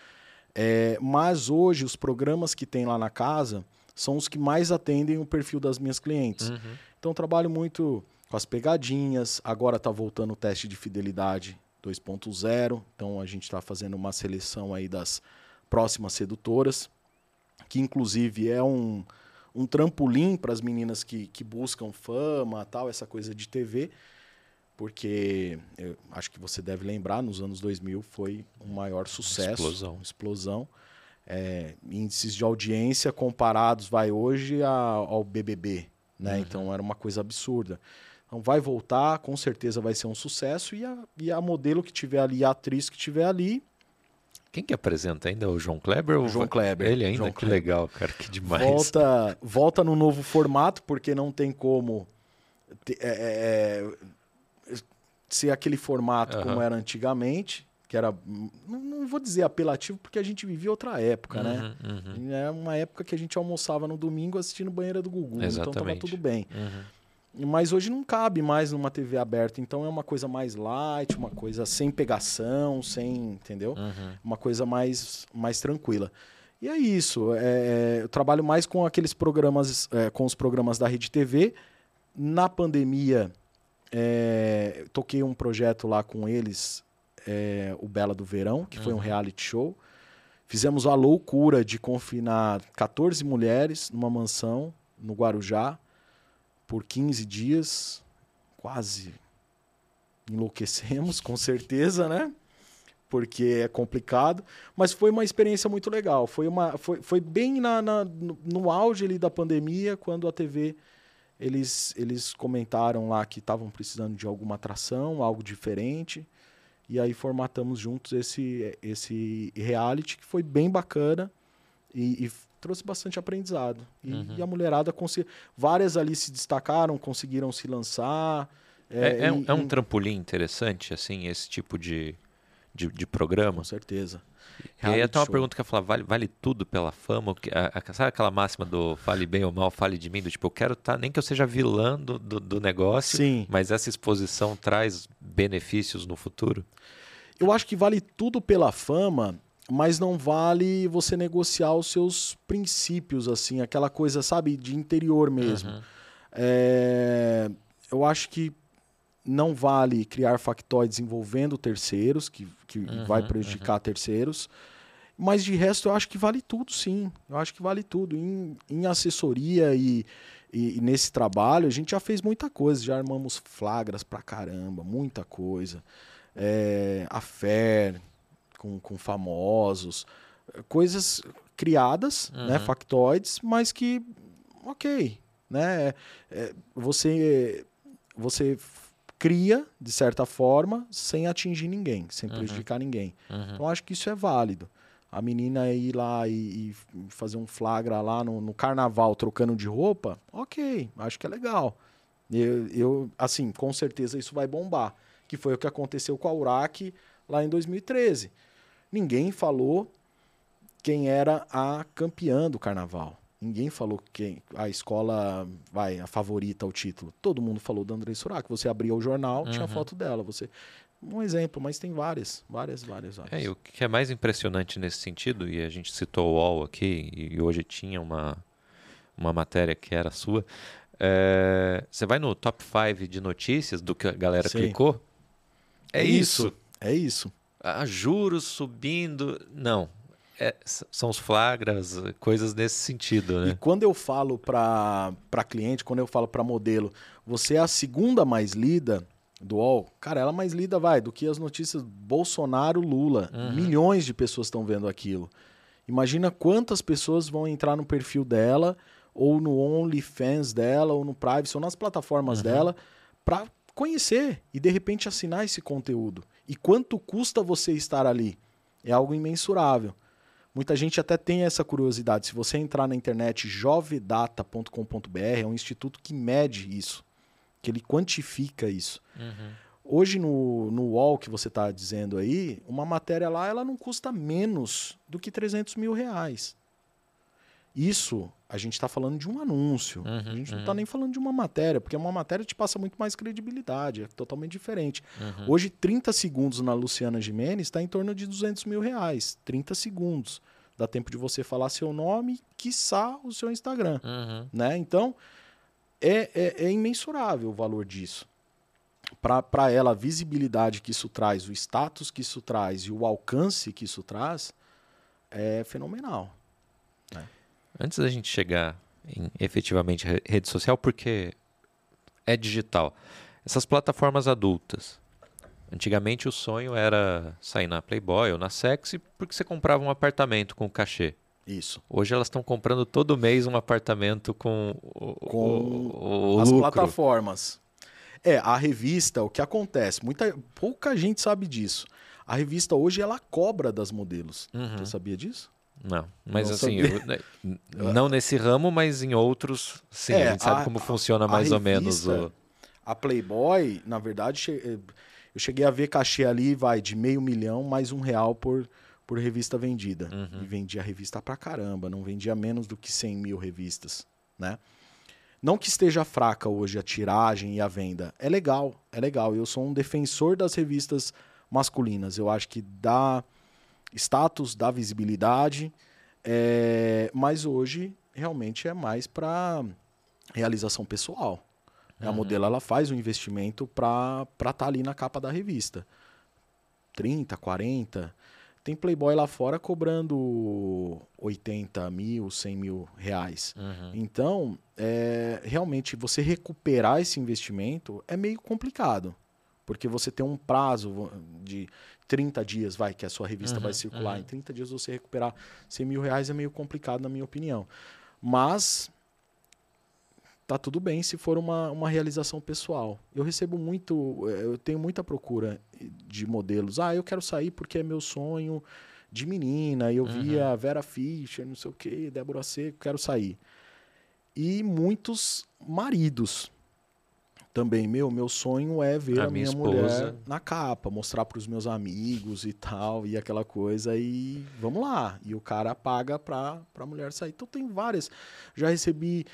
É, mas hoje os programas que tem lá na casa são os que mais atendem o perfil das minhas clientes. Uhum. Então eu trabalho muito com as pegadinhas. Agora está voltando o teste de fidelidade 2.0. Então a gente está fazendo uma seleção aí das próximas sedutoras, que inclusive é um, um trampolim para as meninas que, que buscam fama, tal, essa coisa de TV. Porque eu acho que você deve lembrar, nos anos 2000 foi um maior sucesso, Explosão. explosão. É, índices de audiência comparados vai hoje a- ao BBB, né? Uhum. Então era uma coisa absurda. Então vai voltar, com certeza vai ser um sucesso e a, e a modelo que tiver ali, a atriz que tiver ali, Quem que apresenta ainda? O João Kleber? ou João Kleber. Ele ainda? João que Kleber. legal, cara, que demais. volta, volta no novo formato, porque não tem como te- é, é, é, ser aquele formato como Aham. era antigamente, que era, não, não vou dizer apelativo, porque a gente vivia outra época, né? Uhum, uhum, É uma época que a gente almoçava no domingo assistindo Banheira do Gugu, então tava Exatamente. tudo bem. uhum. Mas hoje não cabe mais numa TV aberta, então é uma coisa mais light, uma coisa sem pegação, sem, entendeu? Uhum. uma coisa mais, mais tranquila. E é isso. é, eu trabalho mais com aqueles programas, é, com os programas da Rede TV. Na pandemia, é, toquei um projeto lá com eles, é, o Bela do Verão, que foi um Uhum. reality show. Fizemos a loucura de confinar 14 mulheres numa mansão no Guarujá por 15 dias. Quase enlouquecemos, com certeza, né? Porque é complicado. Mas foi uma experiência muito legal. Foi, uma, foi, foi bem na, na- no, no auge ali da pandemia, quando a TV eles, eles comentaram lá que estavam precisando de alguma atração, algo diferente. E aí formatamos juntos esse, esse reality, que foi bem bacana e, e trouxe bastante aprendizado. E, Uhum. e a mulherada conseguiu. Várias ali se destacaram, conseguiram se lançar. É, é um, e- é um trampolim interessante, assim, esse tipo de, de, de programa. Com certeza. E aí até uma show. pergunta que eu falar, vale, vale tudo pela fama? A- a- sabe aquela máxima do fale bem ou mal, fale de mim? Do tipo, eu quero estar, nem que eu seja vilã do, do, do negócio, Sim. mas essa exposição traz benefícios no futuro? Eu acho que vale tudo pela fama, mas não vale você negociar os seus princípios, assim, aquela coisa, sabe, de interior mesmo. Uhum. É, eu acho que não vale criar factóides envolvendo terceiros, que, que Uhum, vai prejudicar terceiros. Mas de resto, eu acho que vale tudo, sim. Eu acho que vale tudo. Em, em assessoria e, e- e nesse trabalho, a gente já fez muita coisa. Já armamos flagras pra caramba, muita coisa. É, a FER com, com famosos. Coisas criadas, né, Uhum. factoides, mas que, ok, né? É, você, você cria, de certa forma, sem atingir ninguém, sem Uhum. prejudicar ninguém. Uhum. Então, acho que isso é válido. A menina ir lá e, e fazer um flagra lá no, no carnaval trocando de roupa, ok, acho que é legal. Eu, eu, assim, com certeza isso vai bombar. Que foi o que aconteceu com a Urac lá em 2013. Ninguém falou quem era a campeã do carnaval. Ninguém falou quem a escola vai a favorita ao título. Todo mundo falou da André Surak. Você abria o jornal, tinha Uhum. foto dela. Você um exemplo, mas tem várias, várias, várias, várias. É, e o que é mais impressionante nesse sentido, e a gente citou o UOL aqui, e hoje tinha uma, uma matéria que era sua, é, você vai no top 5 de notícias do que a galera Sim. clicou? É, isso. É isso. Ah, juros subindo. Não. é, são os flagras, coisas nesse sentido, né? E quando eu falo para cliente, quando eu falo para modelo, você é a segunda mais lida do UOL, cara, ela mais lida vai do que as notícias Bolsonaro, Lula. Uhum. Milhões de pessoas estão vendo aquilo. Imagina quantas pessoas vão entrar no perfil dela, ou no OnlyFans dela, ou no Privacy, ou nas plataformas uhum. dela, para conhecer e de repente assinar esse conteúdo. E quanto custa você estar ali? É algo imensurável. Muita gente até tem essa curiosidade. Se você entrar na internet jovedata.com.br, é um instituto que mede isso, que ele quantifica isso. Uhum. Hoje no, no UOL que você está dizendo aí, uma matéria lá ela não custa menos do que 300 mil reais. Isso a gente está falando de um anúncio. Uhum, a gente uhum. não está nem falando de uma matéria, porque uma matéria te passa muito mais credibilidade, é totalmente diferente. Uhum. Hoje, 30 segundos na Luciana Gimenez está em torno de 200 mil reais. 30 segundos. Dá tempo de você falar seu nome, quiçá o seu Instagram. Uhum. Né? Então, é, é, é imensurável o valor disso. Para ela, a visibilidade que isso traz, o status que isso traz e o alcance que isso traz, é fenomenal. Né? Antes da gente chegar em efetivamente rede social, porque é digital. Essas plataformas adultas. Antigamente o sonho era sair na Playboy ou na Sexy porque você comprava um apartamento com cachê. Isso. Hoje elas estão comprando todo mês um apartamento com, o, com o, o as lucro. plataformas. É, a revista, o que acontece? Muita, pouca gente sabe disso. A revista hoje ela cobra das modelos. Uhum. Você sabia disso? Não, mas não assim, eu, né, não nesse ramo, mas em outros, sim, é, a gente sabe a, como funciona mais revista, ou menos o... A Playboy, na verdade, eu cheguei a ver cachê ali, vai, de meio milhão mais um real por, por revista vendida. Uhum. E vendia revista pra caramba, não vendia menos do que 100 mil revistas, né? Não que esteja fraca hoje a tiragem e a venda. É legal, é legal. Eu sou um defensor das revistas masculinas. Eu acho que dá status, dá visibilidade, é, mas hoje realmente é mais para realização pessoal. Uhum. A modelo ela faz um investimento para estar tá ali na capa da revista. 30, 40. Tem Playboy lá fora cobrando 80 mil, 100 mil reais. Uhum. Então, é, realmente, você recuperar esse investimento é meio complicado. Porque você tem um prazo de 30 dias, vai, que a sua revista uhum, vai circular. Uhum. Em 30 dias você recuperar 100 mil reais é meio complicado, na minha opinião. Mas tá tudo bem se for uma, uma realização pessoal. Eu recebo muito, eh, eu tenho muita procura de modelos. Ah, eu quero sair porque é meu sonho de menina. Eu uhum. vi a Vera Fischer, não sei o que, Débora Seco, quero sair. E muitos maridos também, meu, meu sonho é ver a, a minha, minha mulher na capa, mostrar para os meus amigos e tal, e aquela coisa, e vamos lá. E o cara paga para a mulher sair. Então tem várias. Já recebi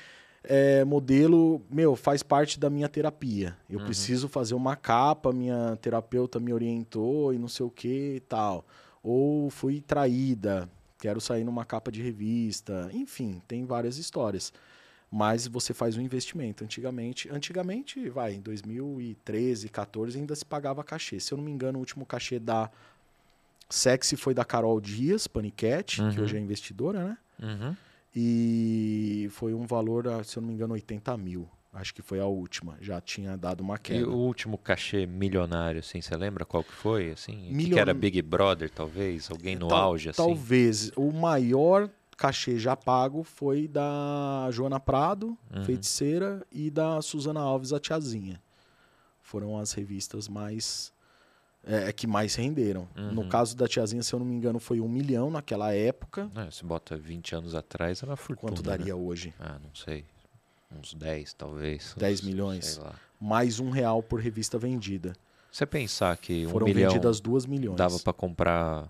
é, modelo, meu, faz parte da minha terapia. Eu uhum. preciso fazer uma capa, minha terapeuta me orientou e não sei o que e tal. Ou fui traída, quero sair numa capa de revista. Enfim, tem várias histórias mas você faz um investimento. Antigamente, antigamente, vai, em 2013, 14 ainda se pagava cachê. Se eu não me engano, o último cachê da Sexy foi da Carol Dias, Paniquete, uhum. que hoje é investidora, né? Uhum. E foi um valor, se eu não me engano, 80 mil. Acho que foi a última. Já tinha dado uma queda. E o último cachê milionário, assim, você lembra qual que foi? Assim, Milion... que era Big Brother, talvez? Alguém no Tal, auge, assim? Talvez. O maior cachê já pago foi da Joana Prado, uhum. feiticeira, e da Suzana Alves, a tiazinha. Foram as revistas mais. É, é que mais renderam. Uhum. No caso da tiazinha, se eu não me engano, foi um milhão naquela época. É, se bota 20 anos atrás, era fortuna. Quanto daria né? hoje? Ah, não sei. Uns 10, talvez. 10 milhões. Mais um real por revista vendida. Você pensar que Foram um milhão vendidas duas milhões. dava para comprar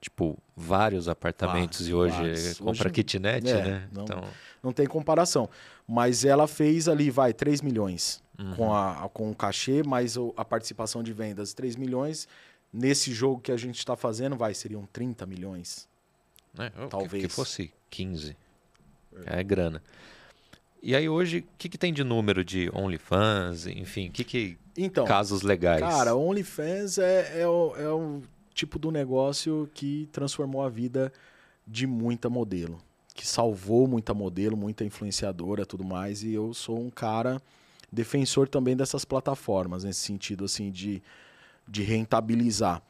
tipo, vários apartamentos vários, e hoje vários. compra hoje, kitnet, é, né? Não, então... não tem comparação. Mas ela fez ali, vai, 3 milhões uhum. com, a, com o cachê, mais a participação de vendas, 3 milhões. Nesse jogo que a gente está fazendo, vai, seriam 30 milhões. É, Talvez. Que, que fosse 15. É. é grana. E aí hoje, o que, que tem de número de OnlyFans, enfim, o que, que então, casos legais? Cara, OnlyFans é, é, o, é o tipo do negócio que transformou a vida de muita modelo, que salvou muita modelo, muita influenciadora, tudo mais. E eu sou um cara defensor também dessas plataformas nesse sentido assim de, de rentabilizar.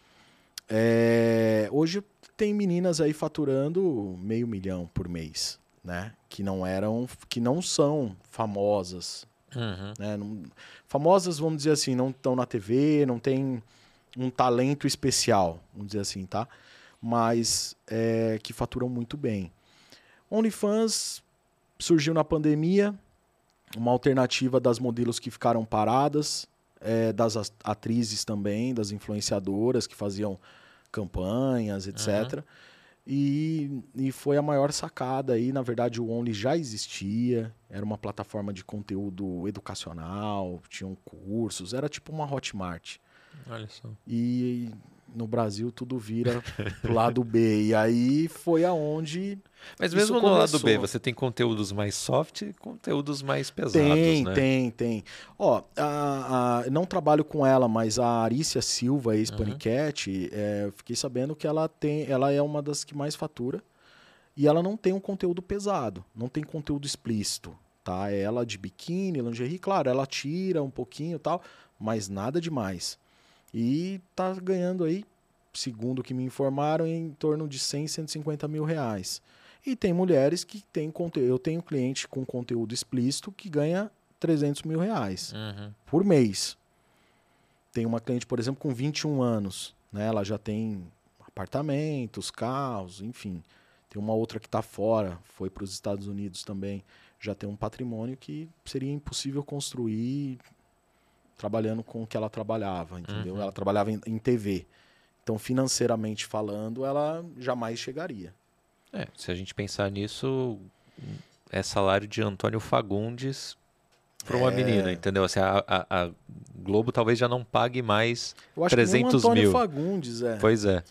É, hoje tem meninas aí faturando meio milhão por mês, né? Que não eram, que não são famosas, Uhum. né? Não- famosas, vamos dizer assim, não estão na TV, não tem um talento especial, vamos dizer assim, tá? Mas é, que faturam muito bem. OnlyFans surgiu na pandemia, uma alternativa das modelos que ficaram paradas, é, das as- atrizes também, das influenciadoras que faziam campanhas, etc. E, e foi a maior sacada aí. Na verdade, o Only já existia, era uma plataforma de conteúdo educacional, tinham cursos, era tipo uma Hotmart. Olha só. E no Brasil tudo vira pro lado B. E aí foi aonde Mas Isso mesmo no lado B, começou. você tem conteúdos mais soft e conteúdos mais pesados, Tem, né? tem, tem. Ó, a, a- não trabalho com ela, mas a Arícia Silva, ex-Panicat, é, eu fiquei sabendo que ela tem, ela é uma das que mais fatura e ela não tem um conteúdo pesado, não tem conteúdo explícito, tá? É ela de biquíni, lingerie, claro, ela tira um pouquinho e tal, mas nada demais. E tá ganhando aí, segundo o que me informaram, em torno de 100, 150 mil reais. E tem mulheres que têm conteúdo. Eu tenho cliente com conteúdo explícito que ganha 300 mil reais Uhum. por mês. Tem uma cliente, por exemplo, com 21 anos. Né? Ela já tem apartamentos, carros, enfim. Tem uma outra que está fora, foi para os Estados Unidos também. Já tem um patrimônio que seria impossível construir trabalhando com o que ela trabalhava, entendeu? Uhum. Ela trabalhava em, em TV. Então, financeiramente falando, ela jamais chegaria. É, se a gente pensar nisso, é salário de Antônio Fagundes para uma É. menina, entendeu? Assim, a, a- a Globo talvez já não pague mais. Eu acho que nem o 300 Antônio mil. Fagundes, é. Pois é.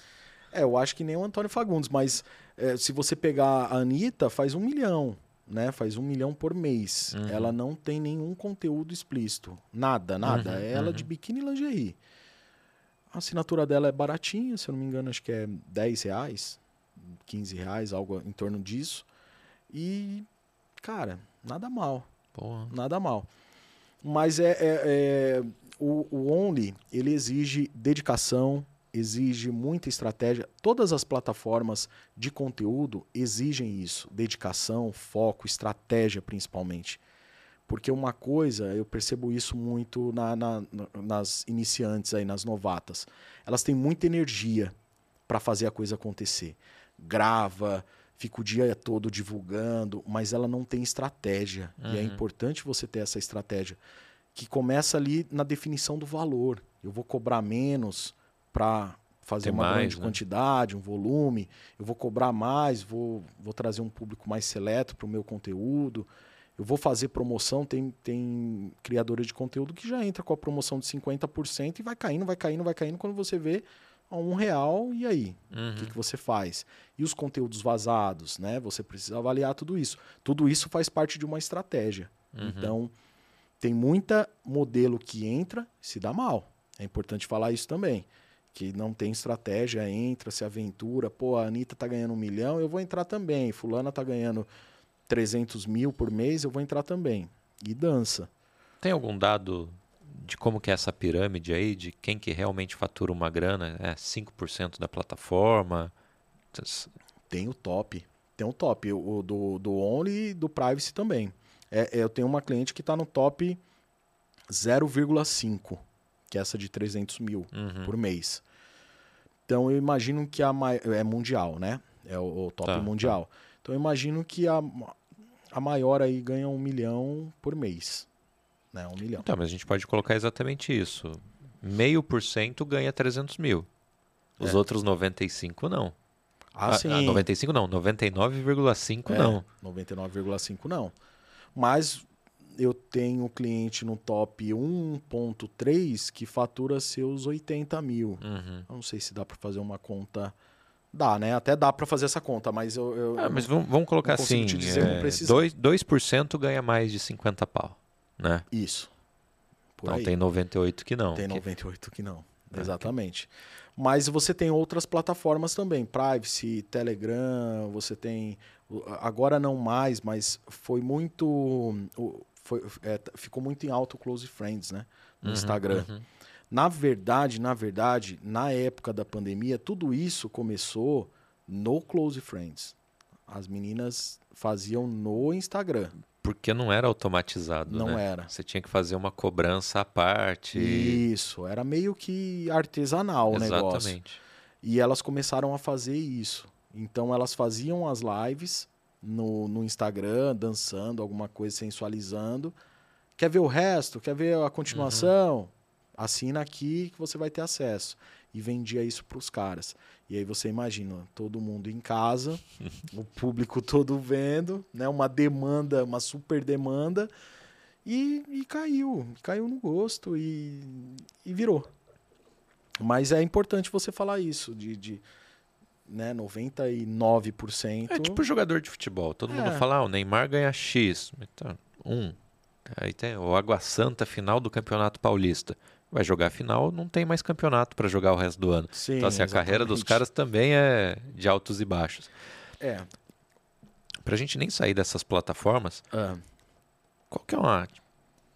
É, eu acho que nem o Antônio Fagundes, mas é, se você pegar a Anitta, faz um milhão, né? Faz um milhão por mês. Uhum. Ela não tem nenhum conteúdo explícito. Nada, nada. Uhum, é ela uhum. de biquíni e lingerie. A assinatura dela é baratinha, se eu não me engano, acho que é 10 reais, 15 reais, algo em torno disso. E, cara, nada mal. Porra. Nada mal. Mas é, é- é- o, o Only, ele exige dedicação, exige muita estratégia. Todas as plataformas de conteúdo exigem isso, dedicação, foco, estratégia principalmente. Porque uma coisa, eu percebo isso muito na- na- na- nas iniciantes aí, nas novatas. Elas têm muita energia para fazer a coisa acontecer. Grava, fica o dia todo divulgando, mas ela não tem estratégia. E é Uhum. importante você ter essa estratégia que começa ali na definição do valor. Eu vou cobrar menos para fazer Ter uma mais, grande né? quantidade, um volume. Eu vou cobrar mais, vou, vou trazer um público mais seleto para o meu conteúdo. Eu vou fazer promoção, tem, tem criadores de conteúdo que já entra com a promoção de 50% e vai caindo, vai caindo, vai caindo. Quando você vê a um real, e aí? O Uhum. que, que você faz? E os conteúdos vazados, né? Você precisa avaliar tudo isso. Tudo isso faz parte de uma estratégia. Uhum. Então, tem muita modelo que entra se dá mal. É importante falar isso também. Que não tem estratégia, entra, se aventura. Pô, a Anitta tá ganhando um milhão, eu vou entrar também. Fulana tá ganhando 300 mil por mês, eu vou entrar também. E dança. Tem algum dado de como que é essa pirâmide aí, de quem que realmente fatura uma grana? É 5% da plataforma? Tem o top. Tem o top. O do, do Only e do Privacy também. É, é, eu tenho uma cliente que está no top 0,5, que é essa de 300 mil Uhum. por mês. Então eu imagino que a é mundial, né? É o, o top Tá, mundial. Então eu imagino que a, a maior aí ganha um milhão por mês. Né? Um milhão. Então, mas a gente pode colocar exatamente isso. Meio por cento ganha 300 mil. Os É. outros 95 não. Ah, sim. 95 não, 99,5 É, não. 99,5 não. Mas eu tenho cliente no top 1.3 que fatura seus 80 mil. Uhum. Não sei se dá para fazer uma conta. Dá, né? Até dá para fazer essa conta, mas eu. eu- Ah, mas não- vamos, vamos colocar não assim: te dizer é, precisão. 2%, 2% ganha mais de 50 pau. Né? Isso. Por Então aí. tem 98 que não. Tem que- 98 que não. É, Exatamente. Mas você tem outras plataformas também, Privacy, Telegram, você tem. Agora não mais, mas foi muito. Foi, é, ficou muito em alto Close Friends, né? No uhum, Instagram. Uhum. Na verdade, na verdade, na época da pandemia, tudo isso começou no Close Friends. As meninas faziam no Instagram. Porque não era automatizado, Não né? era. Você tinha que fazer uma cobrança à parte. Isso, era meio que artesanal o negócio. Exatamente. E elas começaram a fazer isso. Então elas faziam as lives no, no Instagram, dançando, alguma coisa sensualizando. Quer ver o resto? Quer ver a continuação? Uhum. Assina aqui que você vai ter acesso. E vendia isso para os caras. E aí você imagina, todo mundo em casa, o público todo vendo, né? Uma demanda, uma super demanda. E, e caiu, caiu no gosto e, e virou. Mas é importante você falar isso, de, de né, 99%. É tipo jogador de futebol. Todo é. mundo fala, ah, o Neymar ganha X. Então, um. Aí tem o Água Santa final do Campeonato Paulista vai jogar a final, não tem mais campeonato para jogar o resto do ano. Sim, então, assim, a carreira dos caras também é de altos e baixos. É. Pra gente nem sair dessas plataformas, ah. qual que é uma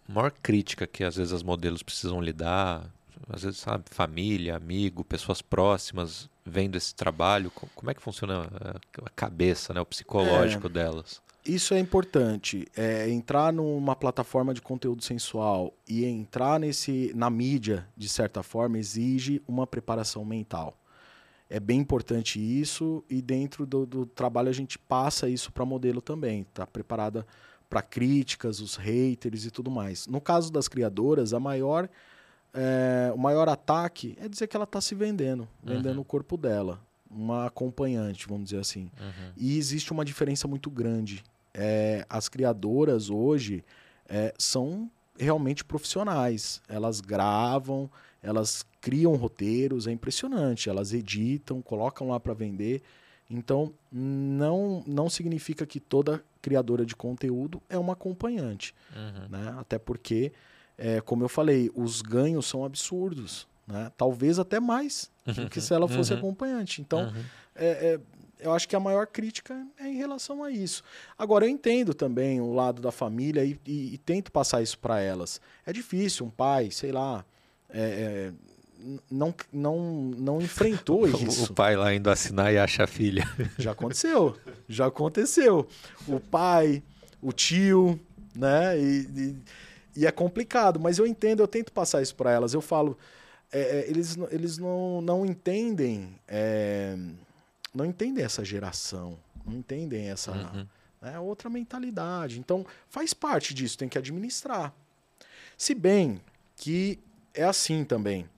maior crítica que às vezes as modelos precisam lidar? Às vezes, sabe, família, amigo, pessoas próximas vendo esse trabalho. Como é que funciona a cabeça, né, o psicológico é. delas? Isso é importante. É, entrar numa plataforma de conteúdo sensual e entrar nesse, na mídia, de certa forma, exige uma preparação mental. É bem importante isso e dentro do, do trabalho a gente passa isso para modelo também. Está preparada para críticas, os haters e tudo mais. No caso das criadoras, a maior, é, o maior ataque é dizer que ela está se vendendo, vendendo uhum. o corpo dela uma acompanhante, vamos dizer assim. Uhum. E existe uma diferença muito grande é, as criadoras hoje é, são realmente profissionais. Elas gravam, elas criam roteiros, é impressionante. Elas editam, colocam lá para vender. Então, não, não significa que toda criadora de conteúdo é uma acompanhante. Uhum. Né? Até porque, é, como eu falei, os ganhos são absurdos. Né? Talvez até mais do que se ela fosse uhum. acompanhante. Então, uhum. é, é eu acho que a maior crítica é em relação a isso. Agora, eu entendo também o lado da família e, e, e tento passar isso para elas. É difícil, um pai, sei lá, é, é, não, não, não enfrentou isso. O pai lá indo assinar e acha a filha. Já aconteceu, já aconteceu. O pai, o tio, né? E, e, e é complicado, mas eu entendo, eu tento passar isso para elas. Eu falo, é, é, eles, eles não, não entendem é, não entendem essa geração, não entendem essa uhum. né, outra mentalidade. Então, faz parte disso, tem que administrar. Se bem que é assim também.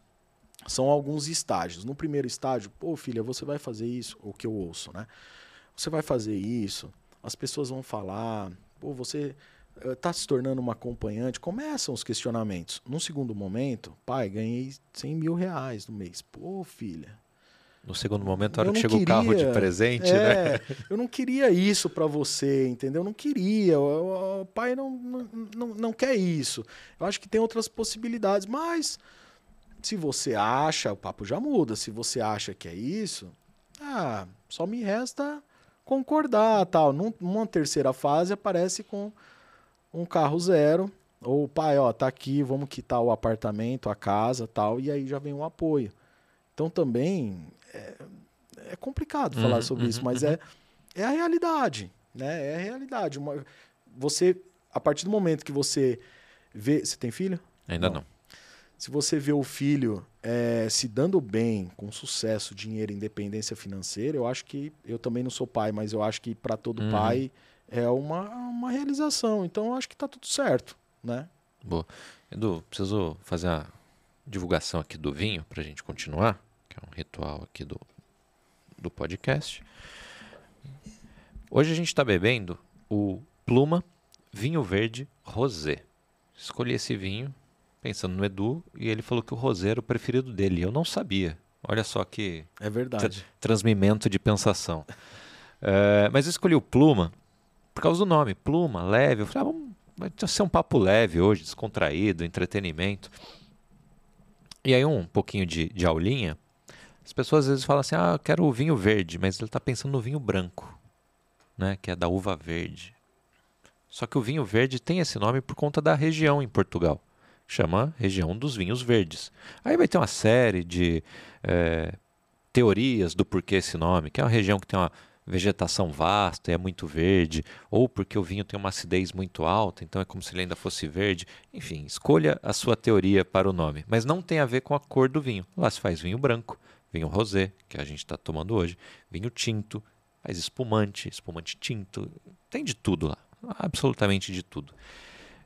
São alguns estágios. No primeiro estágio, pô, filha, você vai fazer isso, o que eu ouço, né? Você vai fazer isso, as pessoas vão falar, pô, você está se tornando uma acompanhante, começam os questionamentos. Num segundo momento, pai, ganhei 100 mil reais no mês. Pô, filha, no segundo momento, a hora que chega o carro de presente, é, né? Eu não queria isso para você, entendeu? Eu não queria. O, o pai não, não, não quer isso. Eu acho que tem outras possibilidades, mas se você acha, o papo já muda. Se você acha que é isso, ah, só me resta concordar, tal. Num, numa terceira fase aparece com um carro zero, ou pai, ó, tá aqui, vamos quitar o apartamento, a casa, tal, e aí já vem o apoio. Então também é, é complicado falar uhum, sobre uhum, isso, mas uhum. é, é a realidade, né? É a realidade. Uma, você, a partir do momento que você vê... Você tem filho? Ainda não. não. Se você vê o filho é, se dando bem, com sucesso, dinheiro, independência financeira, eu acho que... Eu também não sou pai, mas eu acho que para todo uhum. pai é uma, uma realização. Então, eu acho que está tudo certo, né? Boa. Edu, preciso fazer a divulgação aqui do vinho para a gente continuar que é um ritual aqui do, do podcast. Hoje a gente está bebendo o Pluma Vinho Verde Rosé. Escolhi esse vinho pensando no Edu e ele falou que o rosé era o preferido dele. Eu não sabia. Olha só que. É verdade. Tra transmimento de pensação. é, mas eu escolhi o Pluma por causa do nome. Pluma, leve. Eu falei, ah, vamos, vai ser um papo leve hoje, descontraído, entretenimento. E aí, um pouquinho de, de aulinha. As pessoas às vezes falam assim: ah, eu quero o vinho verde, mas ele está pensando no vinho branco, né? que é da uva verde. Só que o vinho verde tem esse nome por conta da região em Portugal. Chama região dos vinhos verdes. Aí vai ter uma série de é, teorias do porquê esse nome, que é uma região que tem uma vegetação vasta e é muito verde, ou porque o vinho tem uma acidez muito alta, então é como se ele ainda fosse verde. Enfim, escolha a sua teoria para o nome, mas não tem a ver com a cor do vinho. Lá se faz vinho branco, vinho rosé, que a gente está tomando hoje, vinho tinto, faz espumante, espumante tinto, tem de tudo lá, absolutamente de tudo.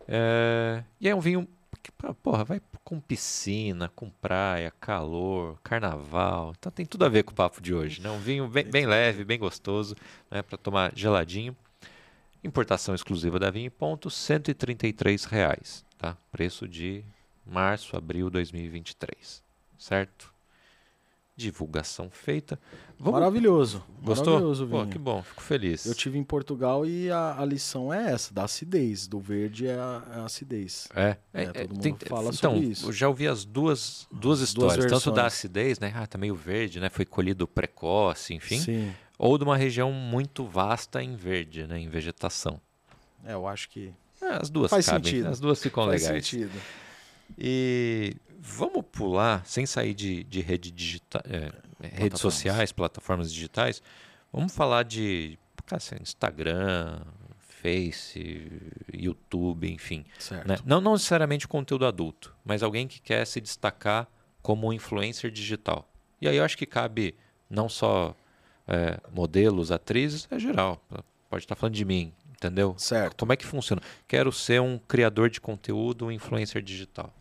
É... E é um vinho que, porra, vai com piscina, com praia, calor, carnaval. Então tem tudo a ver com o papo de hoje, né? Um vinho bem, bem leve, bem gostoso, né? Para tomar geladinho. Importação exclusiva da Vinho Ponto, 133 reais, tá? Preço de março, abril 2023, certo? Divulgação feita. Vamos... Maravilhoso. Gostou? Maravilhoso, Pô, que bom, fico feliz. Eu tive em Portugal e a, a lição é essa, da acidez. Do verde é a, é a acidez. É, é, é todo mundo tem, fala então, sobre isso. Eu já ouvi as duas, duas histórias, duas tanto da acidez, né? Ah, tá meio verde, né? Foi colhido precoce, enfim. Sim. Ou de uma região muito vasta em verde, né? Em vegetação. É, eu acho que... É, as duas Faz cabem, sentido. as duas ficam Faz legais. sentido. E vamos pular, sem sair de, de rede digita é, redes sociais, plataformas digitais, vamos falar de assim, Instagram, Face, YouTube, enfim. Né? Não, não necessariamente conteúdo adulto, mas alguém que quer se destacar como influencer digital. E aí eu acho que cabe não só é, modelos, atrizes, é geral. Pode estar falando de mim, entendeu? Certo. Como é que funciona? Quero ser um criador de conteúdo, um influencer digital.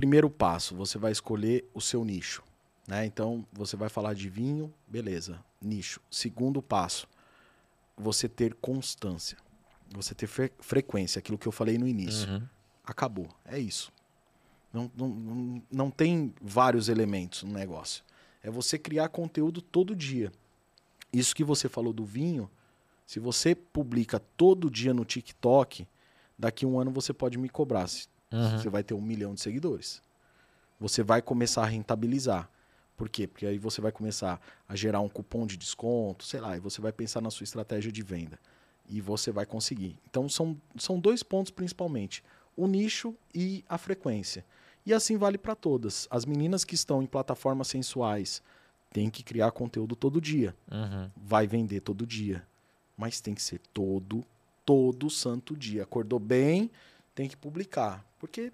Primeiro passo, você vai escolher o seu nicho. Né? Então, você vai falar de vinho, beleza, nicho. Segundo passo, você ter constância. Você ter fre frequência, aquilo que eu falei no início. Uhum. Acabou, é isso. Não, não, não, não tem vários elementos no negócio. É você criar conteúdo todo dia. Isso que você falou do vinho, se você publica todo dia no TikTok, daqui a um ano você pode me cobrar. Uhum. Você vai ter um milhão de seguidores. Você vai começar a rentabilizar. Por quê? Porque aí você vai começar a gerar um cupom de desconto, sei lá, e você vai pensar na sua estratégia de venda. E você vai conseguir. Então são, são dois pontos principalmente: o nicho e a frequência. E assim vale para todas. As meninas que estão em plataformas sensuais têm que criar conteúdo todo dia. Uhum. Vai vender todo dia. Mas tem que ser todo, todo santo dia. Acordou bem, tem que publicar. Porque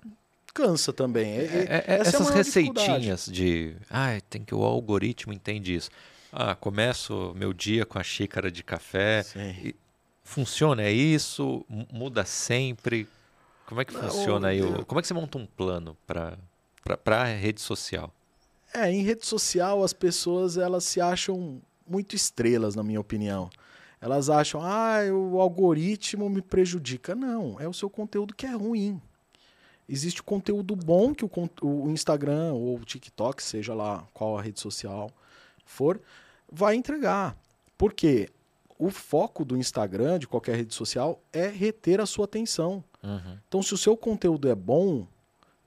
cansa também. É, é, é, é essas receitinhas de. Ah, tem que o algoritmo entende isso. Ah, começo meu dia com a xícara de café. funciona, é isso? Muda sempre? Como é que funciona aí? Como é que você monta um plano para a rede social? É, em rede social as pessoas elas se acham muito estrelas, na minha opinião. Elas acham, ah, o algoritmo me prejudica. Não, é o seu conteúdo que é ruim. Existe conteúdo bom que o, o Instagram ou o TikTok, seja lá qual a rede social for, vai entregar. Por quê? O foco do Instagram, de qualquer rede social, é reter a sua atenção. Uhum. Então, se o seu conteúdo é bom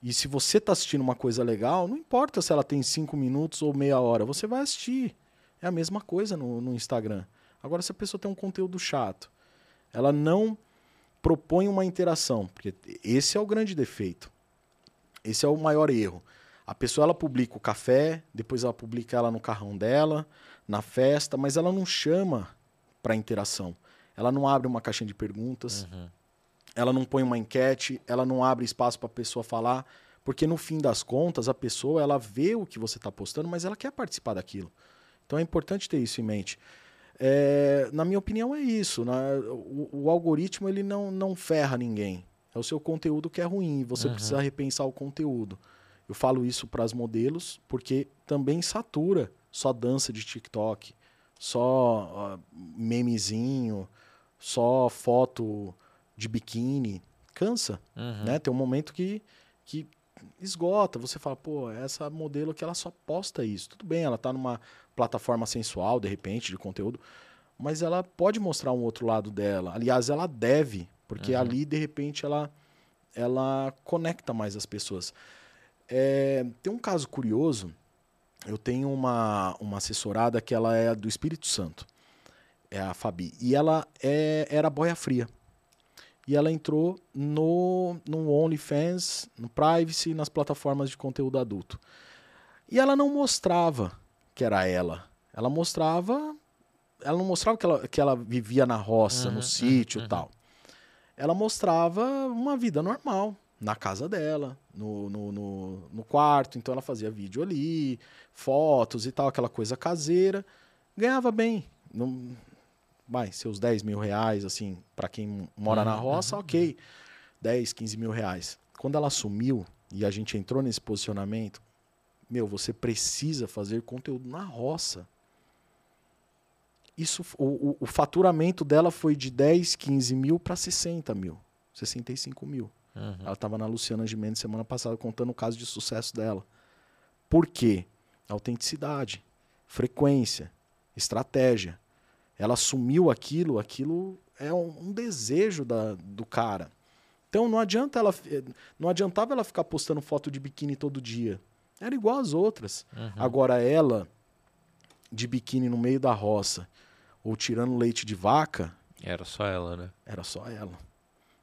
e se você está assistindo uma coisa legal, não importa se ela tem cinco minutos ou meia hora, você vai assistir. É a mesma coisa no, no Instagram. Agora, se a pessoa tem um conteúdo chato, ela não propõe uma interação, porque esse é o grande defeito. Esse é o maior erro. A pessoa ela publica o café, depois ela publica ela no carrão dela, na festa, mas ela não chama para interação. Ela não abre uma caixinha de perguntas, uhum. ela não põe uma enquete, ela não abre espaço para a pessoa falar, porque no fim das contas a pessoa ela vê o que você está postando, mas ela quer participar daquilo. Então é importante ter isso em mente. É, na minha opinião, é isso. Né? O, o, algoritmo ele não, não ferra ninguém. É o seu conteúdo que é ruim. Você uhum. precisa repensar o conteúdo. Eu falo isso para as modelos porque também satura só dança de TikTok, só memezinho, só foto de biquíni. Cansa. Uhum. Né? Tem um momento que, que esgota. Você fala, pô, essa modelo que ela só posta isso. Tudo bem, ela está numa plataforma sensual, de repente, de conteúdo, mas ela pode mostrar um outro lado dela. Aliás, ela deve, porque uhum. ali, de repente, ela, ela conecta mais as pessoas. É, tem um caso curioso eu tenho uma, uma assessorada que ela é do Espírito Santo. É a Fabi. E ela é, era boia fria. E ela entrou no, no OnlyFans, no Privacy, nas plataformas de conteúdo adulto. E ela não mostrava que era ela. Ela mostrava. Ela não mostrava que ela, que ela vivia na roça, Uhum, no sítio e uhum. tal. Ela mostrava uma vida normal, na casa dela, no, no, no, no quarto. Então ela fazia vídeo ali, fotos e tal, aquela coisa caseira. Ganhava bem. Não, vai, seus 10 mil reais, assim, para quem mora na Uhum, roça, uhum, ok. 10, 15 mil reais. Quando ela sumiu e a gente entrou nesse posicionamento, meu, você precisa fazer conteúdo na roça. Isso, o, o, o faturamento dela foi de 10, 15 mil para 60 mil, 65 mil. Uhum. Ela estava na Luciana Gimenez semana passada contando o caso de sucesso dela. Por quê? Autenticidade, frequência, estratégia. Ela assumiu aquilo, aquilo é um, um desejo da, do cara. Então não adianta ela, não adiantava ela ficar postando foto de biquíni todo dia. Era igual às outras. Uhum. Agora ela de biquíni no meio da roça ou tirando leite de vaca, Era só ela, né? era só ela.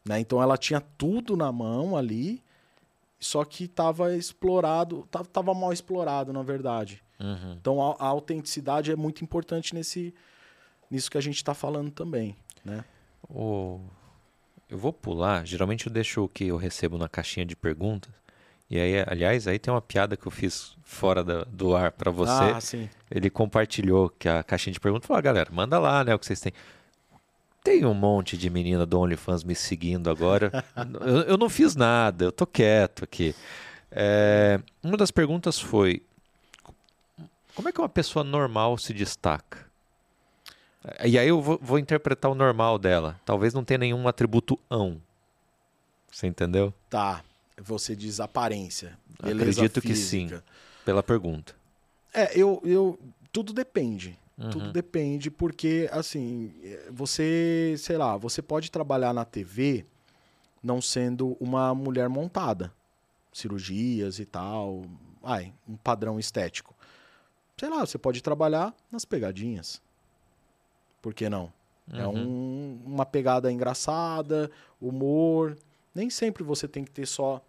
Né? Então ela tinha tudo na mão ali, só que estava explorado, estava mal explorado, na verdade. Uhum. Então a, a autenticidade é muito importante nesse, nisso que a gente está falando também. Né? O... Eu vou pular. Geralmente eu deixo o que eu recebo na caixinha de perguntas. E aí, aliás, aí tem uma piada que eu fiz fora da- do ar pra você. Ah, sim. Ele compartilhou que a caixinha de perguntas falou: ah, galera, manda lá, né, o que vocês têm. Tem um monte de menina do OnlyFans me seguindo agora. eu, eu não fiz nada, eu tô quieto aqui. É, uma das perguntas foi: como é que uma pessoa normal se destaca? E aí eu vou, vou interpretar o normal dela. Talvez não tenha nenhum atributo ão. Você entendeu? Tá. Você diz aparência. Acredito que sim. física. Pela pergunta. É, eu, eu. Tudo depende. Uhum. Tudo depende, porque, assim, você, sei lá, você pode trabalhar na TV não sendo uma mulher montada. Cirurgias e tal. Ai, um padrão estético. Sei lá, você pode trabalhar nas pegadinhas. Por que não? É Uhum. um- uma pegada engraçada, humor. Nem sempre você tem que ter só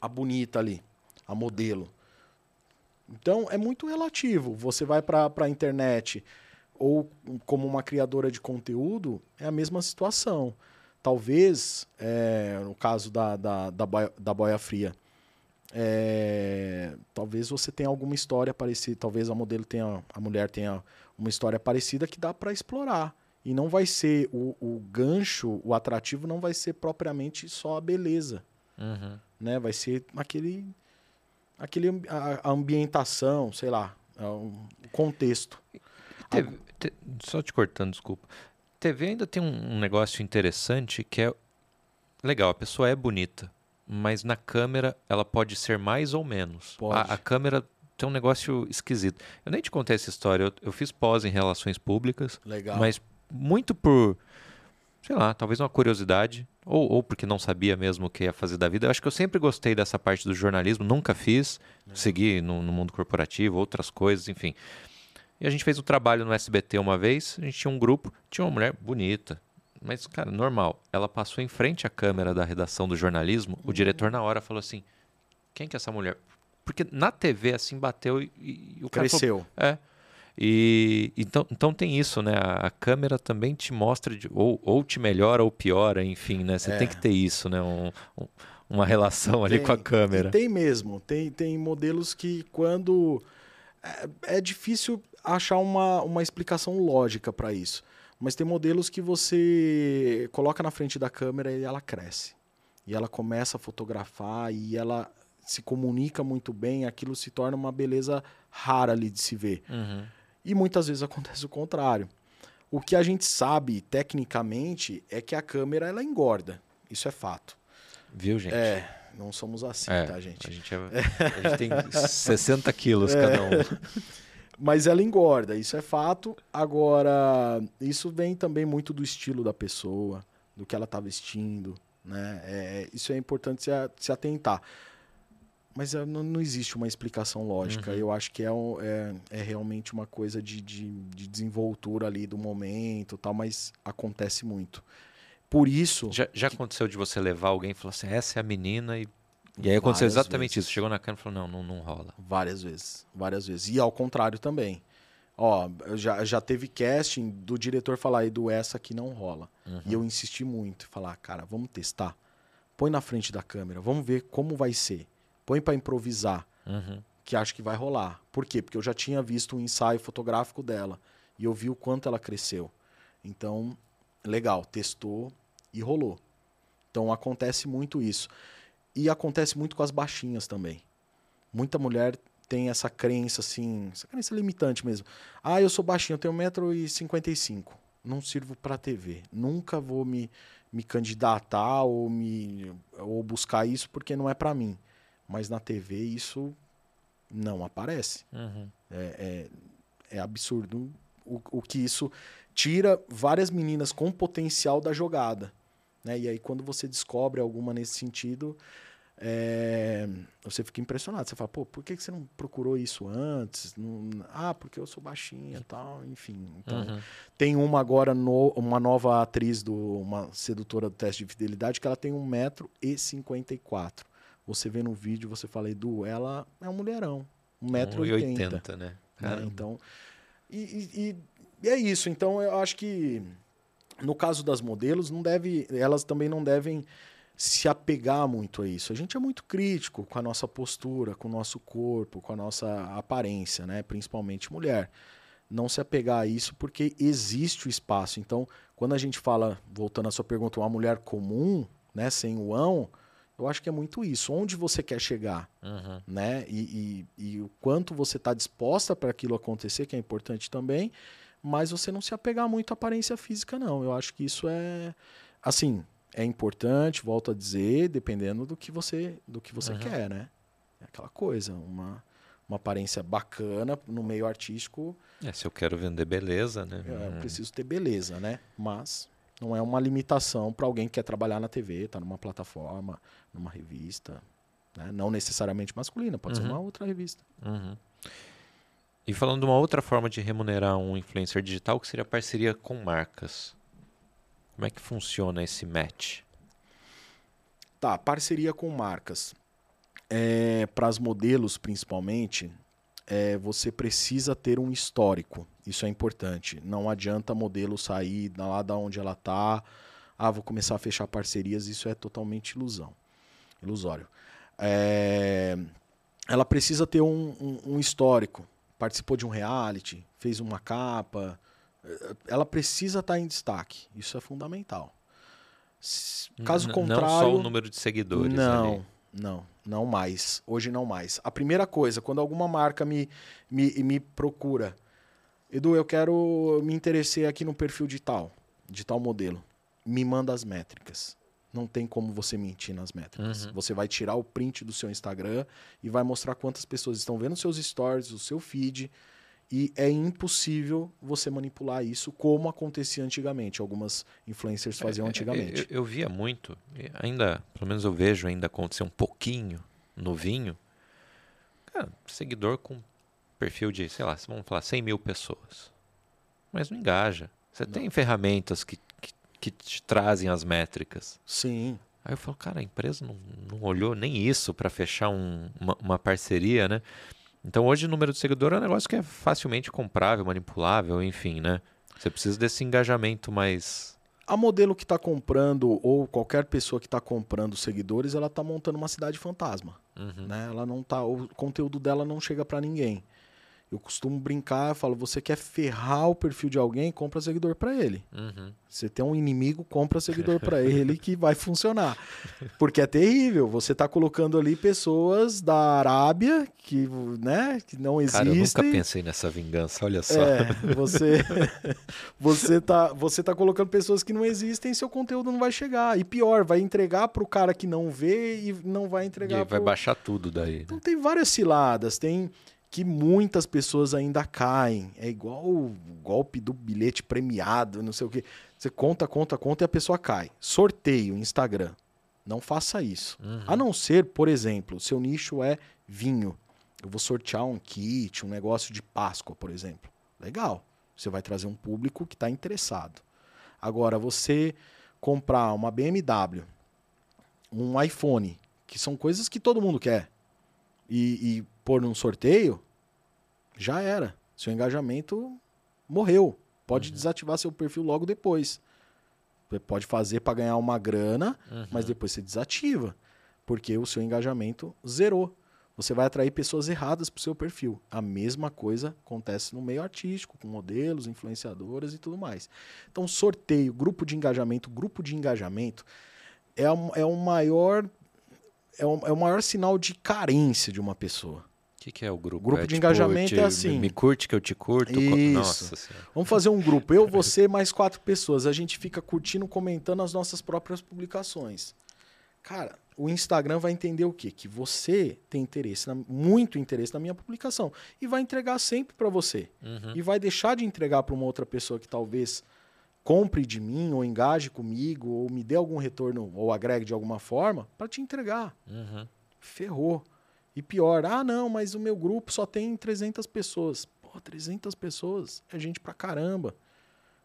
a bonita ali, a modelo. Então é muito relativo. Você vai para a internet ou como uma criadora de conteúdo, é a mesma situação. Talvez, é, no caso da, da, da, boia, da boia fria, é, talvez você tenha alguma história parecida, talvez a modelo tenha, a mulher tenha uma história parecida que dá para explorar. E não vai ser o, o gancho, o atrativo não vai ser propriamente só a beleza, Uhum. né? Vai ser aquele, aquele a, a ambientação, sei lá, é um- o contexto. TV te- só te cortando, desculpa. TV ainda tem um, um negócio interessante que é legal, a pessoa é bonita, mas na câmera ela pode ser mais ou menos. A, a câmera tem um negócio esquisito. Eu nem te contei essa história, eu, eu fiz pós em relações públicas, Legal. mas muito por, sei lá, talvez uma curiosidade, ou, ou porque não sabia mesmo o que ia fazer da vida. Eu acho que eu sempre gostei dessa parte do jornalismo, nunca fiz, segui no, no mundo corporativo, outras coisas, enfim. E a gente fez um trabalho no SBT uma vez, a gente tinha um grupo, tinha uma mulher bonita, mas, cara, normal. Ela passou em frente à câmera da redação do jornalismo, o diretor na hora falou assim, quem que é essa mulher? Porque na TV, assim, bateu e, e o cara falou, Cresceu. é. E então, então tem isso, né? A, a câmera também te mostra de- ou, ou te melhora ou piora, enfim, né? Você É. tem que ter isso, né? Um- um- uma relação ali com a câmera. tem mesmo. Tem, tem modelos que quando. É, é difícil achar uma, uma explicação lógica para isso. Mas tem modelos que você coloca na frente da câmera e ela cresce. E ela começa a fotografar e ela se comunica muito bem, aquilo se torna uma beleza rara ali de se ver. Uhum. E muitas vezes acontece o contrário. O que a gente sabe tecnicamente é que a câmera ela engorda. Isso é fato. Viu, gente? É, não somos assim, É, tá, gente? A gente, é- a gente tem 60 quilos cada um. Mas ela engorda, isso é fato. Agora, isso vem também muito do estilo da pessoa, do que ela tá vestindo, né? É, isso é importante se, a- se atentar. Mas é, não, não existe uma explicação lógica. Uhum. Eu acho que é, é, é realmente uma coisa de, de, de desenvoltura ali do momento, tal, mas acontece muito. Por isso, Já, já aconteceu de você levar alguém e falar assim, essa é a menina e. E aí aconteceu Várias exatamente vezes. isso. Chegou na câmera e falou, não, não, não rola. várias vezes, várias vezes. E ao contrário também. Ó, já, já teve casting do diretor falar, Edu, essa aqui não rola. Uhum. E eu insisti muito, falar, cara, vamos testar. Põe na frente da câmera, vamos ver como vai ser. Põe pra improvisar, Uhum. que acho que vai rolar. Por quê? Porque eu já tinha visto um ensaio fotográfico dela e eu vi o quanto ela cresceu. Então, legal, testou e rolou. Então acontece muito isso. E acontece muito com as baixinhas também. Muita mulher tem essa crença assim, essa crença limitante mesmo. Ah, eu sou baixinho, eu tenho 1,55m. Não sirvo pra TV. Nunca vou me, me candidatar ou me ou buscar isso porque não é pra mim. Mas na TV isso não aparece. Uhum. É, é, é absurdo o, o que isso tira várias meninas com potencial da jogada. Né? E aí, quando você descobre alguma nesse sentido, é, você fica impressionado. Você fala, pô, por que você não procurou isso antes? Não- ah, porque eu sou baixinha e tal, enfim. Então, Uhum. tem uma agora, no- uma nova atriz, do, uma sedutora do teste de fidelidade, que ela tem 1,54m. Você vê no vídeo, você fala, Edu, ela é um mulherão. 1,80m. 1,80m, né? né? Então, e, e- e- e é isso. Então, eu acho que no caso das modelos, não deve, elas também não devem se apegar muito a isso. A gente é muito crítico com a nossa postura, com o nosso corpo, com a nossa aparência, né? Principalmente mulher. Não se apegar a isso porque existe o espaço. Então, quando a gente fala, voltando à sua pergunta, uma mulher comum, né, sem o ão, eu acho que é muito isso. Onde você quer chegar? Uhum. né? E, e- e o quanto você está disposta para aquilo acontecer, que é importante também, mas você não se apegar muito à aparência física, não. Eu acho que isso é assim, é importante, volto a dizer, dependendo do que você, do que você Uhum. quer, né? É aquela coisa, uma, uma aparência bacana no meio artístico, É, se eu quero vender beleza, né? é, eu Hum. preciso ter beleza, né? Mas não é uma limitação para alguém que quer trabalhar na TV, tá numa plataforma, numa revista, né? Não necessariamente masculina, pode ser Uhum. uma outra revista. Uhum. E falando de uma outra forma de remunerar um influencer digital, que seria a parceria com marcas. Como é que funciona esse match? Tá, parceria com marcas. É, Para as modelos, principalmente, é, você precisa ter um histórico. Isso é importante. Não adianta a modelo sair lá da onde ela tá. Ah, vou começar a fechar parcerias. Isso é totalmente ilusão. Ilusório. É, ela precisa ter um, um- um histórico. Participou de um reality, fez uma capa. É, Ela precisa estar em destaque. Isso é fundamental. Caso contrário. Não só o número de seguidores Não, ali. não, não mais. Hoje não mais. A primeira coisa, quando alguma marca me, me, me procura, Edu, eu quero me interessei aqui no perfil de tal, de tal modelo. Me manda as métricas. Não tem como você mentir nas métricas. Uhum. Você vai tirar o print do seu Instagram e vai mostrar quantas pessoas estão vendo seus stories, o seu feed. E é impossível você manipular isso como acontecia antigamente. Algumas influencers faziam É, é, antigamente. Eu, eu via muito, ainda, pelo menos eu vejo ainda acontecer um pouquinho no vinho. Cara, seguidor com perfil de, sei lá, vamos falar 100 mil pessoas. Mas não engaja. Você Não. tem ferramentas que, que, que te trazem as métricas. Sim, Aí eu falo, cara, a empresa não, não olhou nem isso para fechar um- uma, uma parceria, né? Então hoje o número de seguidor é um negócio que é facilmente comprável, manipulável, enfim, né? Você precisa desse engajamento mais. A modelo que está comprando, ou qualquer pessoa que está comprando seguidores, ela está montando uma cidade fantasma. Uhum. Né? Ela não tá, o conteúdo dela não chega para ninguém. Eu costumo brincar, eu falo, você quer ferrar o perfil de alguém, compra seguidor para ele. Uhum. Você tem um inimigo, compra seguidor para ele que vai funcionar. Porque é terrível. Você tá colocando ali pessoas da Arábia que, né, que não Cara, eu existem. nunca pensei nessa vingança, olha só. É, você, você, tá, você tá colocando pessoas que não existem e seu conteúdo não vai chegar. E pior, vai entregar pro cara que não vê e não vai E entregar vai pro... baixar tudo daí. Então Né? tem várias ciladas, tem que muitas pessoas ainda caem. É igual o golpe do bilhete premiado, não sei o quê. Você conta, conta, conta e a pessoa cai. Sorteio, Instagram. Não faça isso. Uhum. A não ser, por exemplo, seu nicho é vinho. Eu vou sortear um kit, um negócio de Páscoa, por exemplo. Legal. Você vai trazer um público que está interessado. Agora, você comprar uma BMW, um iPhone, que são coisas que todo mundo quer, e, e pôr num sorteio, já era. Seu engajamento morreu. Pode desativar seu perfil logo depois. Você pode fazer para ganhar uma grana, Uhum. mas depois você desativa, porque o seu engajamento zerou. Você vai atrair pessoas erradas para o seu perfil. A mesma coisa acontece no meio artístico, com modelos, influenciadoras e tudo mais. Então, sorteio, grupo de engajamento, grupo de engajamento é, é o maior é o, é o maior sinal de carência de uma pessoa. O que, que é o grupo? Grupo É de tipo, engajamento te- é assim. Me curte que eu te curto. Isso. Nossa senhora. Vamos fazer um grupo, eu, você, mais quatro pessoas. A gente fica curtindo, comentando as nossas próprias publicações. Cara, o Instagram vai entender o quê? Que você tem interesse, na- muito interesse na minha publicação. E vai entregar sempre para você. Uhum. E vai deixar de entregar para uma outra pessoa que talvez compre de mim, ou engaje comigo, ou me dê algum retorno, ou agregue de alguma forma, para te entregar Uhum. ferrou. E pior, ah, não, mas o meu grupo só tem 300 pessoas. Pô, 300 pessoas é gente pra caramba.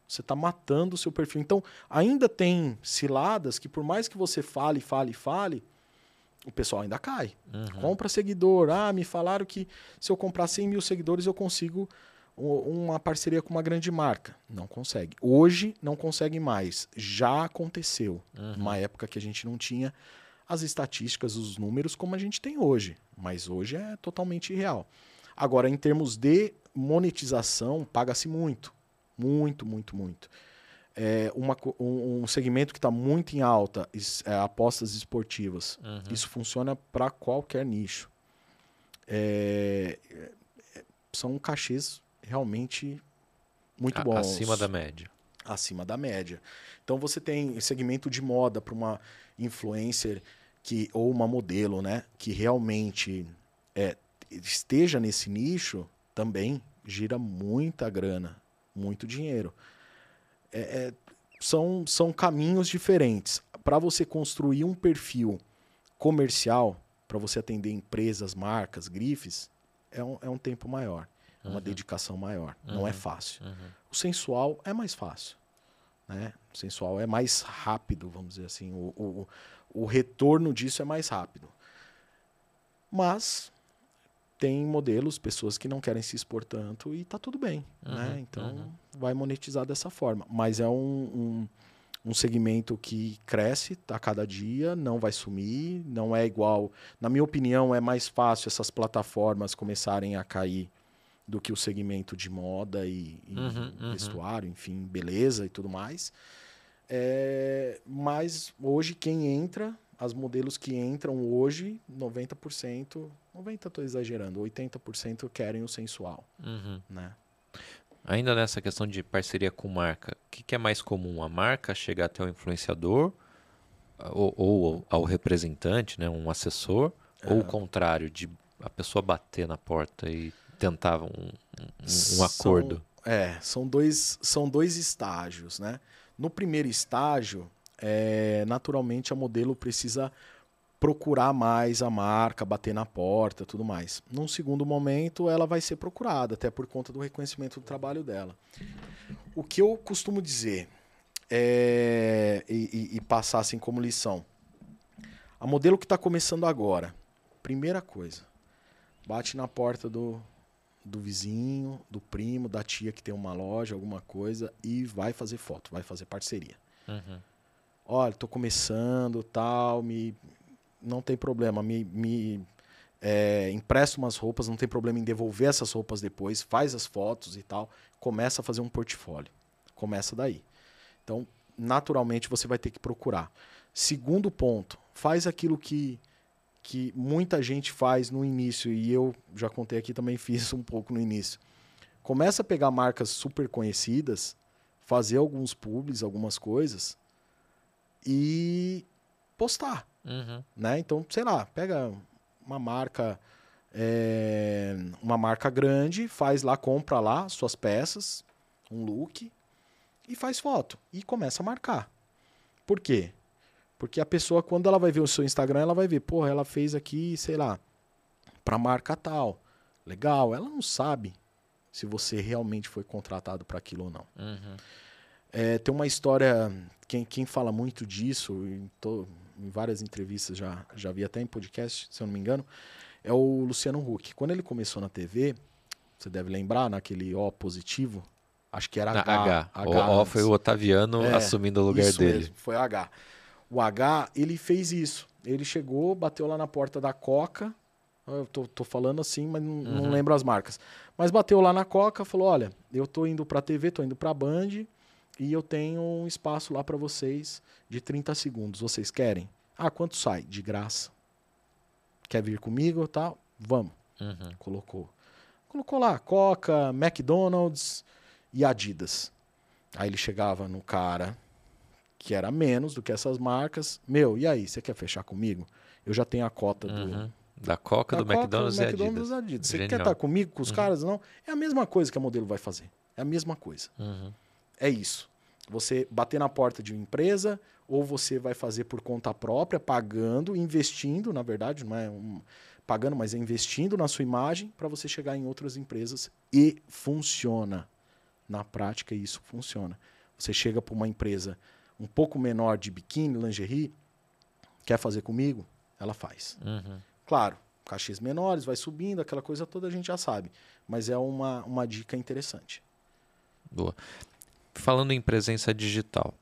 Você tá matando o seu perfil. Então, ainda tem ciladas que por mais que você fale, fale, fale, o pessoal ainda cai. Uhum. Compra seguidor. Ah, me falaram que se eu comprar 100 mil seguidores eu consigo uma parceria com uma grande marca. Não consegue. Hoje não consegue mais. Já aconteceu. Uhum. Uma época que a gente não tinha as estatísticas, os números como a gente tem hoje. Mas hoje é totalmente irreal. Agora, em termos de monetização, paga-se muito. Muito, muito, muito. É uma um, um segmento que está muito em alta, é, apostas esportivas. Uhum. Isso funciona para qualquer nicho. É, é, são cachês realmente muito bons. Acima da média. acima da média. Então você tem segmento de moda para uma influencer que ou uma modelo, né, que realmente é, esteja nesse nicho, também gira muita grana, muito dinheiro. É- é, são, são caminhos diferentes. Para você construir um perfil comercial, para você atender empresas, marcas, grifes, é um, é um tempo maior, é uma Uhum. dedicação maior. Não é Uhum. fácil. Uhum. O sensual é mais fácil. Né? O sensual é mais rápido, vamos dizer assim. O, o, o retorno disso é mais rápido. Mas tem modelos, pessoas que não querem se expor tanto e tá tudo bem. né? Uhum, Então uhum. vai monetizar dessa forma. Mas é um, um, um segmento que cresce a cada dia, não vai sumir, não é igual. Na minha opinião, é mais fácil essas plataformas começarem a cair do que o segmento de moda e, e Uhum, uhum. vestuário, enfim, beleza e tudo mais. É, mas hoje quem entra, as modelos que entram hoje, 90%, 90% estou exagerando, 80% querem o sensual, Uhum. né? Ainda nessa questão de parceria com marca, o que, que é mais comum? A marca chegar até o influenciador ou, ou ao representante, né, um assessor, ou o contrário, de a pessoa bater na porta e tentar um, um- um São- acordo? É, são dois, são dois estágios, né? No primeiro estágio, é, naturalmente a modelo precisa procurar mais a marca, bater na porta, tudo mais. Num segundo momento, ela vai ser procurada, até por conta do reconhecimento do trabalho dela. O que eu costumo dizer é, e, e- e passar assim como lição, a modelo que está começando agora, primeira coisa, bate na porta do, do vizinho, do primo, da tia que tem uma loja, alguma coisa, e vai fazer foto, vai fazer parceria. Uhum. Olha, tô começando, tal, me não tem problema, me, me é, empresta umas roupas, não tem problema em devolver essas roupas depois, faz as fotos e tal, começa a fazer um portfólio. Começa daí. Então, naturalmente você vai ter que procurar. Segundo ponto, faz aquilo que que muita gente faz no início e eu já contei aqui também fiz um pouco no início. Começa a pegar marcas super conhecidas, fazer alguns publis, algumas coisas e postar, Uhum. né? Então, sei lá, pega uma marca é, uma marca grande, faz lá, compra lá suas peças, um look e faz foto e começa a marcar. Por quê? Porque a pessoa, quando ela vai ver o seu Instagram, ela vai ver, porra, ela fez aqui, sei lá, pra marca tal. Legal, ela não sabe se você realmente foi contratado para aquilo ou não. Uhum. É, tem uma história, quem, quem fala muito disso, em, to- em várias entrevistas, já, já vi até em podcast, se eu não me engano, é o Luciano Huck. Quando ele começou na TV, você deve lembrar, naquele O positivo, acho que era Na H. H. O O foi o Otaviano É, assumindo o lugar dele. mesmo, foi H. O H, ele fez isso. Ele chegou, bateu lá na porta da Coca. Eu tô, tô falando assim, mas não, não Uhum. lembro as marcas. Mas bateu lá na Coca, falou: "Olha, eu tô indo pra TV, tô indo pra Band e eu tenho um espaço lá pra vocês de 30 segundos. Vocês querem? Ah, quanto sai? De graça. Quer vir comigo, tal? Vamos. Uhum. Colocou. Colocou lá Coca, McDonald's e Adidas. Aí ele chegava no cara que era menos do que essas marcas. Meu, e aí, você quer fechar comigo? Eu já tenho a cota do, Uhum. Da Coca, da do Coca, McDonald's do e McDonald's Adidas. e Adidas. Você Genial. quer estar comigo, com os Uhum. caras? Não. É a mesma coisa que a modelo vai fazer. É a mesma coisa. Uhum. É isso. Você bater na porta de uma empresa ou você vai fazer por conta própria, pagando, investindo, na verdade, não é um, pagando, mas é investindo na sua imagem para você chegar em outras empresas e funciona. Na prática, isso funciona. Você chega para uma empresa um pouco menor de biquíni, lingerie, quer fazer comigo? Ela faz. Uhum. Claro, cachês menores, vai subindo, aquela coisa toda a gente já sabe. Mas é uma, uma dica interessante. Boa. Falando em presença digital,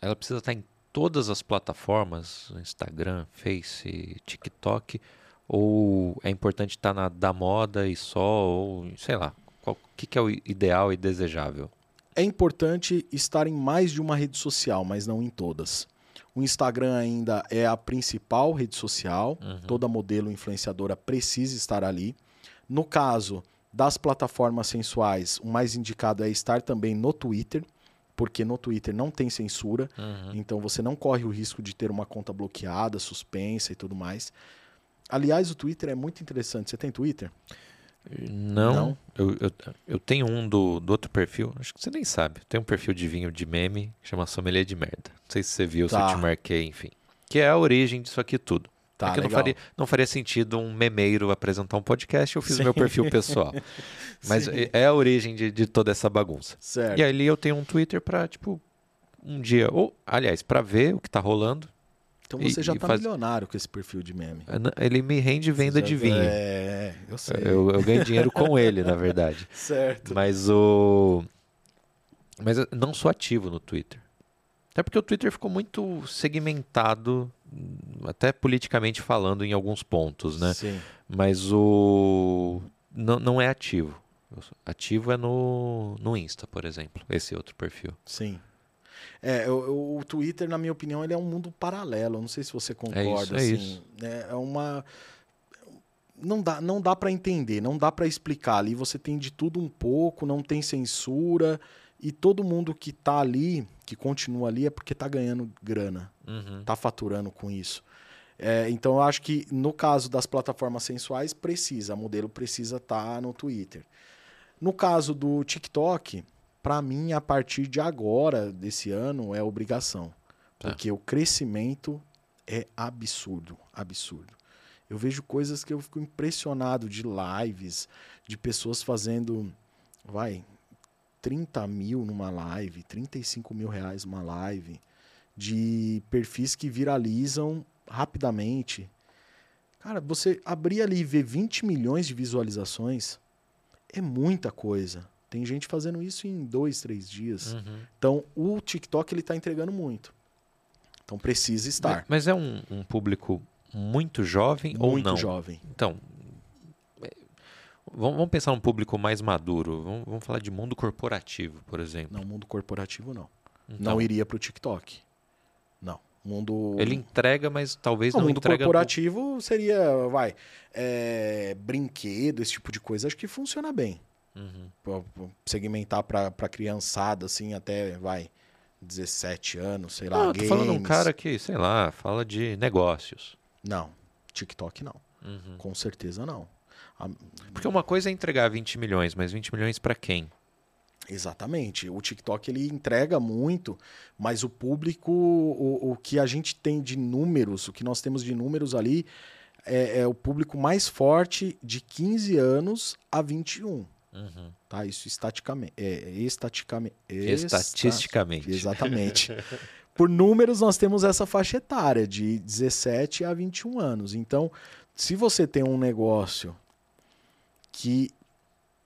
ela precisa estar em todas as plataformas, Instagram, Face, TikTok, ou é importante estar na da moda e só, ou sei lá, o que, que é o ideal e desejável? É importante estar em mais de uma rede social, mas não em todas. O Instagram ainda é a principal rede social, Uhum. toda modelo influenciadora precisa estar ali. No caso das plataformas sensuais, o mais indicado é estar também no Twitter, porque no Twitter não tem censura, Uhum. então você não corre o risco de ter uma conta bloqueada, suspensa e tudo mais. Aliás, o Twitter é muito interessante. Você tem Twitter? Não, Não? Eu, eu, eu tenho um do, do outro perfil, acho que você nem sabe. Tem um perfil de vinho de meme que chama Sommelier de Merda. Não sei se você viu, se eu Tá. te marquei, enfim. Que é a origem disso aqui tudo. Tá, é não faria, não faria sentido um memeiro apresentar um podcast, eu fiz o meu perfil pessoal. Mas Sim. é- é a origem de, de toda essa bagunça. Certo. E ali eu tenho um Twitter pra, tipo, um dia, ou, aliás, pra ver o que tá rolando. Então E- você já e tá faz- milionário com esse perfil de meme. Ele me rende venda já- de vinho. É, eu sei. Eu, eu ganho dinheiro com ele, na verdade. Certo. Mas o. Mas eu não sou ativo no Twitter. Até porque o Twitter ficou muito segmentado, até politicamente falando em alguns pontos, né? Sim. Mas o. Não, não é ativo. Ativo é no, no Insta, por exemplo. Esse outro perfil. Sim. É, o, o Twitter, na minha opinião, ele é um mundo paralelo. Não sei se você concorda. é assim. isso. É, é uma. Não dá, não dá para entender, não dá para explicar. Ali você tem de tudo um pouco, não tem censura. E todo mundo que tá ali, que continua ali, é porque tá ganhando grana. Uhum. tá faturando com isso. É, então eu acho que no caso das plataformas sensuais precisa, a modelo precisa estar no Twitter. No caso do TikTok, para mim a partir de agora desse ano é obrigação, Tá. porque o crescimento é absurdo, absurdo. Eu vejo coisas que eu fico impressionado de lives, de pessoas fazendo, vai, 30 mil numa live, 35 mil reais numa live, de perfis que viralizam rapidamente. Cara, você abrir ali e ver 20 milhões de visualizações é muita coisa. Tem gente fazendo isso em dois, três dias. Uhum. Então, o TikTok ele está entregando muito. Então, precisa estar. Mas é um, um público muito jovem ou muito não? jovem. Então, é, vamos pensar num público mais maduro. Vamos, vamos falar de mundo corporativo, por exemplo. Não, mundo corporativo não. Então, Não iria para o TikTok. Não. Mundo. Ele entrega, mas talvez O não mundo entrega. corporativo seria, vai, é, brinquedo, esse tipo de coisa, acho que funciona bem. Uhum. Segmentar pra, pra criançada, assim, até, vai, 17 anos, sei lá, Não, eu tô falando um games. cara que, sei lá, fala de negócios. Não, TikTok não, Uhum. com certeza não. A- Porque uma coisa é entregar 20 milhões, mas 20 milhões pra quem? Exatamente. O TikTok ele entrega muito, mas o público, o, o que a gente tem de números, o que nós temos de números ali, é, é o público mais forte de 15 anos a 21. Uhum. Tá? Isso estaticamente. É, estaticamente. Estatisticamente. Exatamente. Por números, nós temos essa faixa etária de 17 a 21 anos. Então, se você tem um negócio que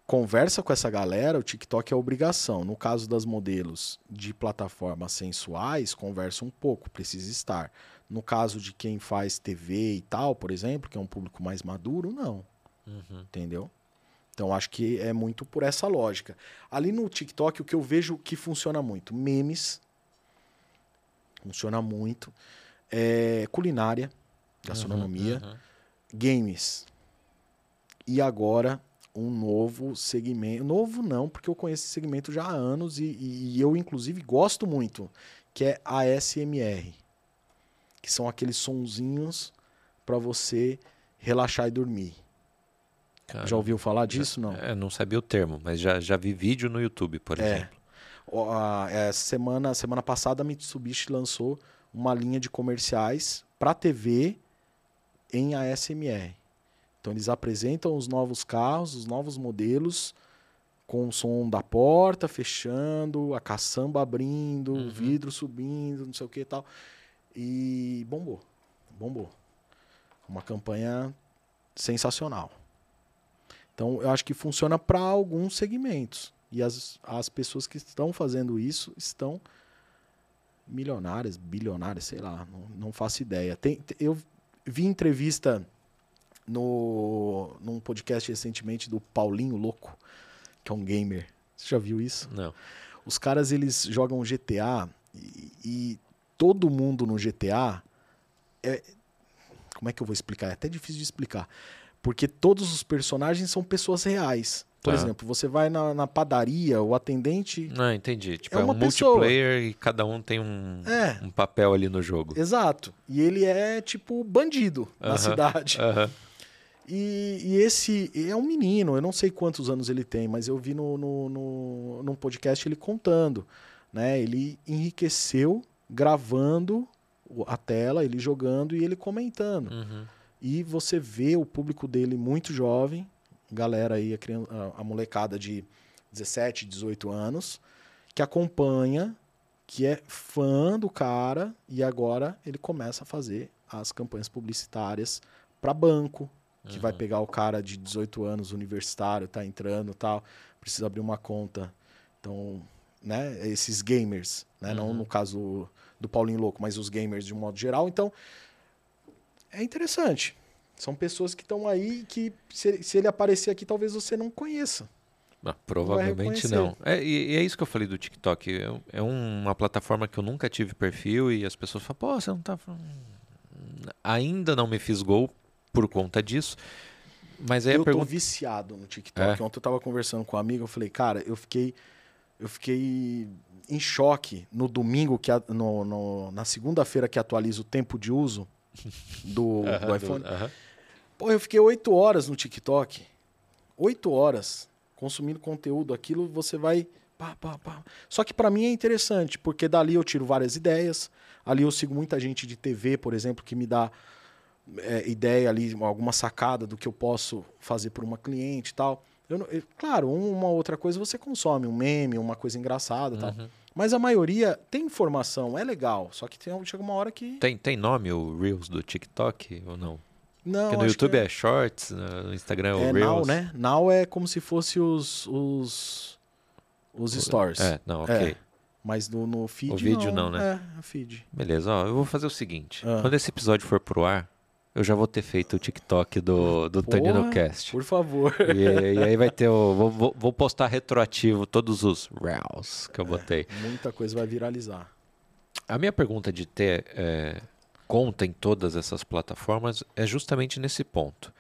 conversa com essa galera, o TikTok é obrigação. No caso das modelos de plataformas sensuais, conversa um pouco, precisa estar. No caso de quem faz TV e tal, por exemplo, que é um público mais maduro, não. Uhum. Entendeu? Então acho que é muito por essa lógica. Ali no TikTok, o que eu vejo que funciona muito: memes. Funciona muito. É, culinária, gastronomia, uhum, uhum. games. E agora um novo segmento. Novo não, porque eu conheço esse segmento já há anos e, e, eu, inclusive, gosto muito, que é ASMR. Que são aqueles sonzinhos para você relaxar e dormir. Cara, já ouviu falar disso? Já, não? É, não sabia o termo, mas já, já vi vídeo no YouTube, por é. exemplo. É, semana, semana passada a Mitsubishi lançou uma linha de comerciais para TV em ASMR. Então eles apresentam os novos carros, os novos modelos, com o som da porta fechando, a caçamba abrindo, uhum. o vidro subindo, não sei o que e tal. E bombou. Bombou. Uma campanha sensacional. Então eu acho que funciona para alguns segmentos. E as, as pessoas que estão fazendo isso estão milionárias, bilionárias, sei lá, não, não faço ideia. Tem, eu vi entrevista no, num podcast recentemente do Paulinho Louco, que é um gamer. Você já viu isso? Não. Os caras eles jogam GTA e, e todo mundo no GTA é como é que eu vou explicar? É até difícil de explicar. Porque todos os personagens são pessoas reais. Por ah. exemplo, você vai na, na, padaria, o atendente. Não, ah, entendi. Tipo, é, é um pessoa. multiplayer e cada um tem um, é. um papel ali no jogo. Exato. E ele é tipo bandido uh -huh. na cidade. Uh -huh. E, e, esse é um menino, eu não sei quantos anos ele tem, mas eu vi no, no, no, num podcast ele contando. Né? Ele enriqueceu gravando a tela, ele jogando e ele comentando. Uhum. E você vê o público dele muito jovem, galera aí, a, criança, a molecada de 17, 18 anos, que acompanha, que é fã do cara, e agora ele começa a fazer as campanhas publicitárias para banco, que uhum. vai pegar o cara de 18 anos, universitário, tá entrando tal, precisa abrir uma conta. Então, né, esses gamers, né, uhum. não no caso do Paulinho Louco, mas os gamers de um modo geral. Então, é interessante. São pessoas que estão aí que, se, se, ele aparecer aqui, talvez você não conheça. Ah, provavelmente não. É, e, é isso que eu falei do TikTok. É, é, uma plataforma que eu nunca tive perfil e as pessoas falam, pô, você não tá. Ainda não me fiz gol por conta disso. Mas aí eu pergunta... tô viciado no TikTok. É? Ontem eu tava conversando com um amigo, eu falei, cara, eu fiquei. Eu fiquei em choque no domingo, que a, no, no, na segunda-feira que atualiza o tempo de uso do, do iPhone. Do, Pô, eu fiquei oito horas no TikTok. Oito horas consumindo conteúdo. Aquilo você vai. Pá, pá, pá. Só que para mim é interessante, porque dali eu tiro várias ideias. Ali eu sigo muita gente de TV, por exemplo, que me dá é, ideia ali, alguma sacada do que eu posso fazer por uma cliente e tal. Eu, eu, claro, uma outra coisa você consome, um meme, uma coisa engraçada e uhum. tal. Mas a maioria tem informação, é legal. Só que tem, chega uma hora que. Tem, tem nome o Reels do TikTok ou não? Não. Porque no YouTube é... é... Shorts, no Instagram é o é Reels. Now, né? Now é como se fosse os. os, os stories. É, não, ok. É. Mas no, no feed. O vídeo não, não né? É, o feed. Beleza, ó, eu vou fazer o seguinte. Ah. Quando esse episódio for pro ar, eu já vou ter feito o TikTok do, do Tanino Cast. Por favor. E, e, aí vai ter o. Vou, vou postar retroativo todos os Reels que eu botei. É, muita coisa vai viralizar. A minha pergunta de ter é, conta em todas essas plataformas é justamente nesse ponto.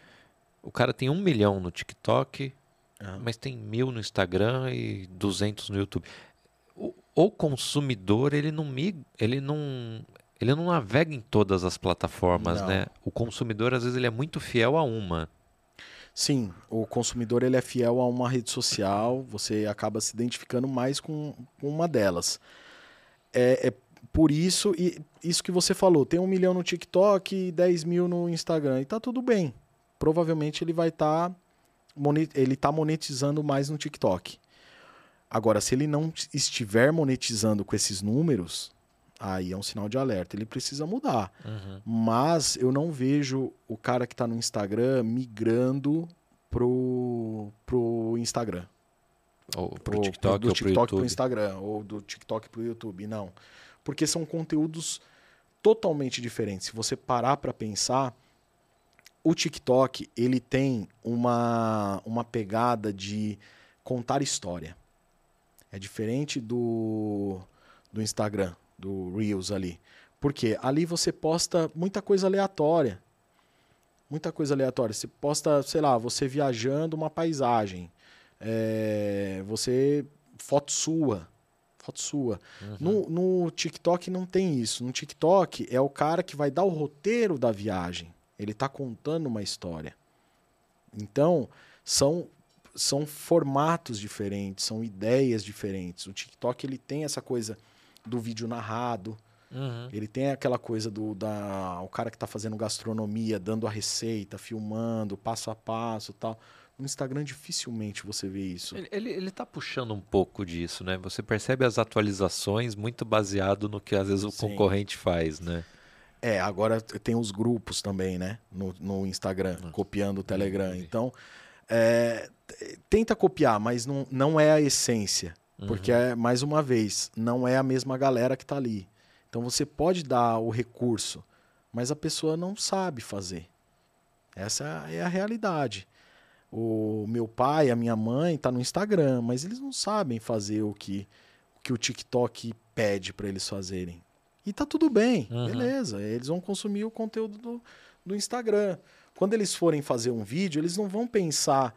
O cara tem um milhão no TikTok, mas tem mil no Instagram e duzentos no YouTube. O, o consumidor, ele não, ele não ele não navega em todas as plataformas, não. né? O consumidor, às vezes, ele é muito fiel a uma. Sim, o consumidor ele é fiel a uma rede social, você acaba se identificando mais com, com uma delas. É, é, por isso, e isso que você falou, tem um milhão no TikTok e 10 mil no Instagram, e tá tudo bem. Provavelmente ele vai estar tá, ele tá monetizando mais no TikTok. Agora, se ele não estiver monetizando com esses números, aí é um sinal de alerta. Ele precisa mudar. Uhum. Mas eu não vejo o cara que está no Instagram migrando pro, pro Instagram. Ou pro TikTok, pro, do TikTok pro, pro Instagram, ou do TikTok pro YouTube. Não. Porque são conteúdos totalmente diferentes. Se você parar para pensar, o TikTok ele tem uma, uma pegada de contar história. É diferente do, do Instagram, do Reels ali. Porque ali você posta muita coisa aleatória. Muita coisa aleatória. Você posta, sei lá, você viajando uma paisagem. É, você. foto sua. Foto sua. Uhum. No, no TikTok não tem isso. No TikTok é o cara que vai dar o roteiro da viagem. Ele está contando uma história. Então, são são formatos diferentes, são ideias diferentes. O TikTok ele tem essa coisa do vídeo narrado. Uhum. Ele tem aquela coisa do da, o cara que está fazendo gastronomia, dando a receita, filmando, passo a passo tal. No Instagram dificilmente você vê isso. Ele, ele, ele tá puxando um pouco disso, né? Você percebe as atualizações muito baseado no que às vezes o Sim. concorrente faz, né? É, agora tem os grupos também, né? No, no Instagram, copiando o Telegram. Então, é, tenta copiar, mas não, não é a essência. Uhum. Porque, é, mais uma vez, não é a mesma galera que está ali. Então você pode dar o recurso, mas a pessoa não sabe fazer. Essa é a realidade. O meu pai, a minha mãe tá no Instagram, mas eles não sabem fazer o que o, que o TikTok pede para eles fazerem. E tá tudo bem, uhum. beleza. Eles vão consumir o conteúdo do, do Instagram. Quando eles forem fazer um vídeo, eles não vão pensar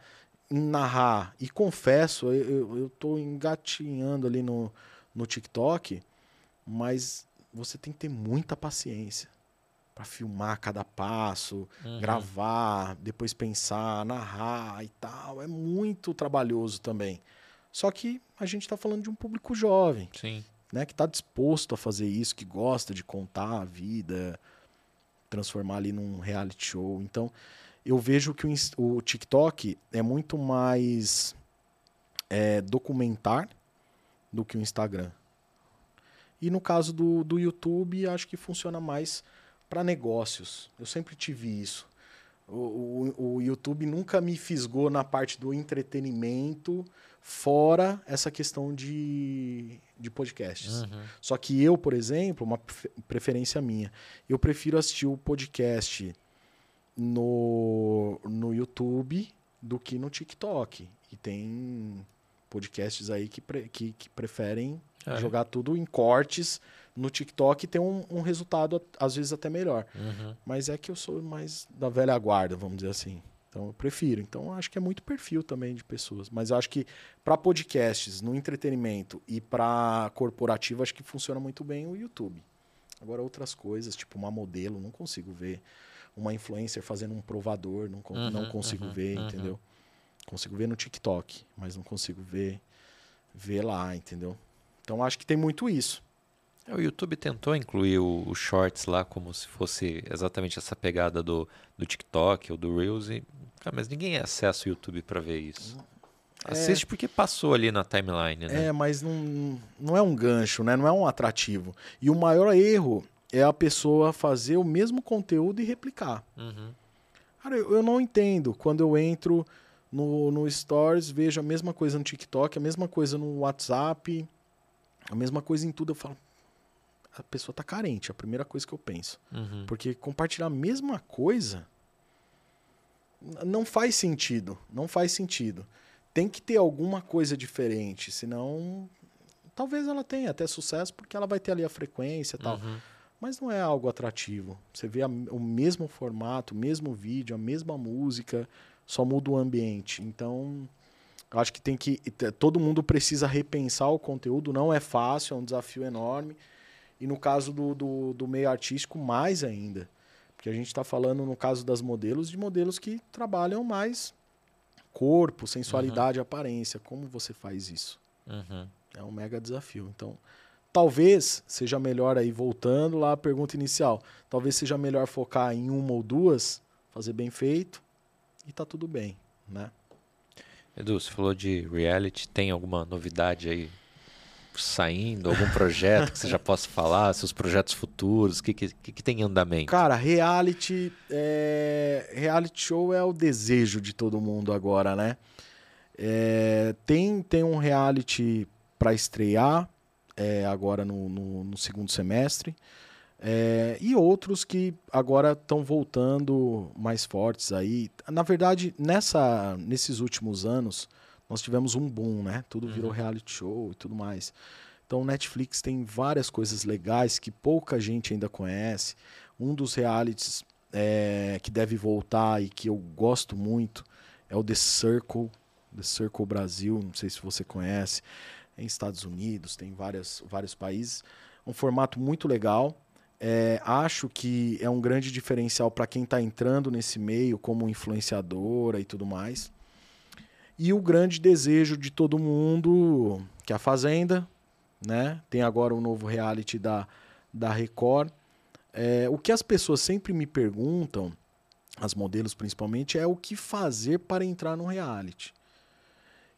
narrar. E confesso, eu, estou engatinhando ali no, no TikTok, mas você tem que ter muita paciência para filmar cada passo, uhum. gravar, depois pensar, narrar e tal. É muito trabalhoso também. Só que a gente está falando de um público jovem, Sim. né, que está disposto a fazer isso, que gosta de contar a vida, transformar ali num reality show. Então, eu vejo que o, o TikTok é muito mais é, documentar do que o Instagram. E no caso do, do YouTube, acho que funciona mais para negócios. Eu sempre tive isso. O, o, o, YouTube nunca me fisgou na parte do entretenimento, fora essa questão de, de podcasts. Uhum. Só que eu, por exemplo, uma preferência minha, eu prefiro assistir o podcast no, no YouTube do que no TikTok. E tem podcasts aí que, pre, que, que preferem é. jogar tudo em cortes no TikTok e ter um, um resultado, às vezes, até melhor. Uhum. Mas é que eu sou mais da velha guarda, vamos dizer assim. Então eu prefiro. Então acho que é muito perfil também de pessoas. Mas eu acho que para podcasts, no entretenimento e para corporativo, acho que funciona muito bem o YouTube. Agora outras coisas, tipo uma modelo, não consigo ver uma influencer fazendo um provador, não, uhum, não consigo uhum, ver, uhum. entendeu? Consigo ver no TikTok, mas não consigo ver ver lá, entendeu? Então acho que tem muito isso. É, o YouTube tentou incluir o, o, Shorts lá como se fosse exatamente essa pegada do, do TikTok ou do Reels, e, cara, mas ninguém acessa o YouTube para ver isso. É, Assiste porque passou ali na timeline, né? É, mas não, não é um gancho, né? Não é um atrativo. E o maior erro é a pessoa fazer o mesmo conteúdo e replicar. Uhum. Cara, eu, eu, não entendo. Quando eu entro no, no Stories, vejo a mesma coisa no TikTok, a mesma coisa no WhatsApp, a mesma coisa em tudo. Eu falo, a pessoa tá carente, é a primeira coisa que eu penso. Uhum. Porque compartilhar a mesma coisa não faz sentido. Não faz sentido. Tem que ter alguma coisa diferente, senão talvez ela tenha até sucesso porque ela vai ter ali a frequência e tal. Uhum mas não é algo atrativo. Você vê a, o mesmo formato, o mesmo vídeo, a mesma música, só muda o ambiente. Então, acho que tem que todo mundo precisa repensar o conteúdo. Não é fácil, é um desafio enorme. E no caso do, do, do meio artístico, mais ainda. Porque a gente está falando, no caso das modelos, de modelos que trabalham mais corpo, sensualidade, aparência. Como você faz isso? Uhum. É um mega desafio. Então, talvez seja melhor aí, voltando lá à pergunta inicial, talvez seja melhor focar em uma ou duas, fazer bem feito e tá tudo bem, né? Edu, você falou de reality, tem alguma novidade aí saindo, algum projeto que você já possa falar, seus projetos futuros, o que, que, que tem em andamento? Cara, reality, é... reality show é o desejo de todo mundo agora, né? É... tem, tem um reality para estrear é, agora no, no, no, segundo semestre. É, e outros que agora estão voltando mais fortes aí. Na verdade, nessa, nesses últimos anos, nós tivemos um boom, né? Tudo virou uhum. reality show e tudo mais. Então, Netflix tem várias coisas legais que pouca gente ainda conhece. Um dos realities é, que deve voltar e que eu gosto muito é o The Circle, The Circle Brasil. Não sei se você conhece. Em Estados Unidos, tem várias, vários países. Um formato muito legal. É, acho que é um grande diferencial para quem está entrando nesse meio como influenciadora e tudo mais. E o grande desejo de todo mundo, que é a Fazenda, né? Tem agora um novo reality da, da Record. É, o que as pessoas sempre me perguntam, as modelos principalmente, é o que fazer para entrar no reality.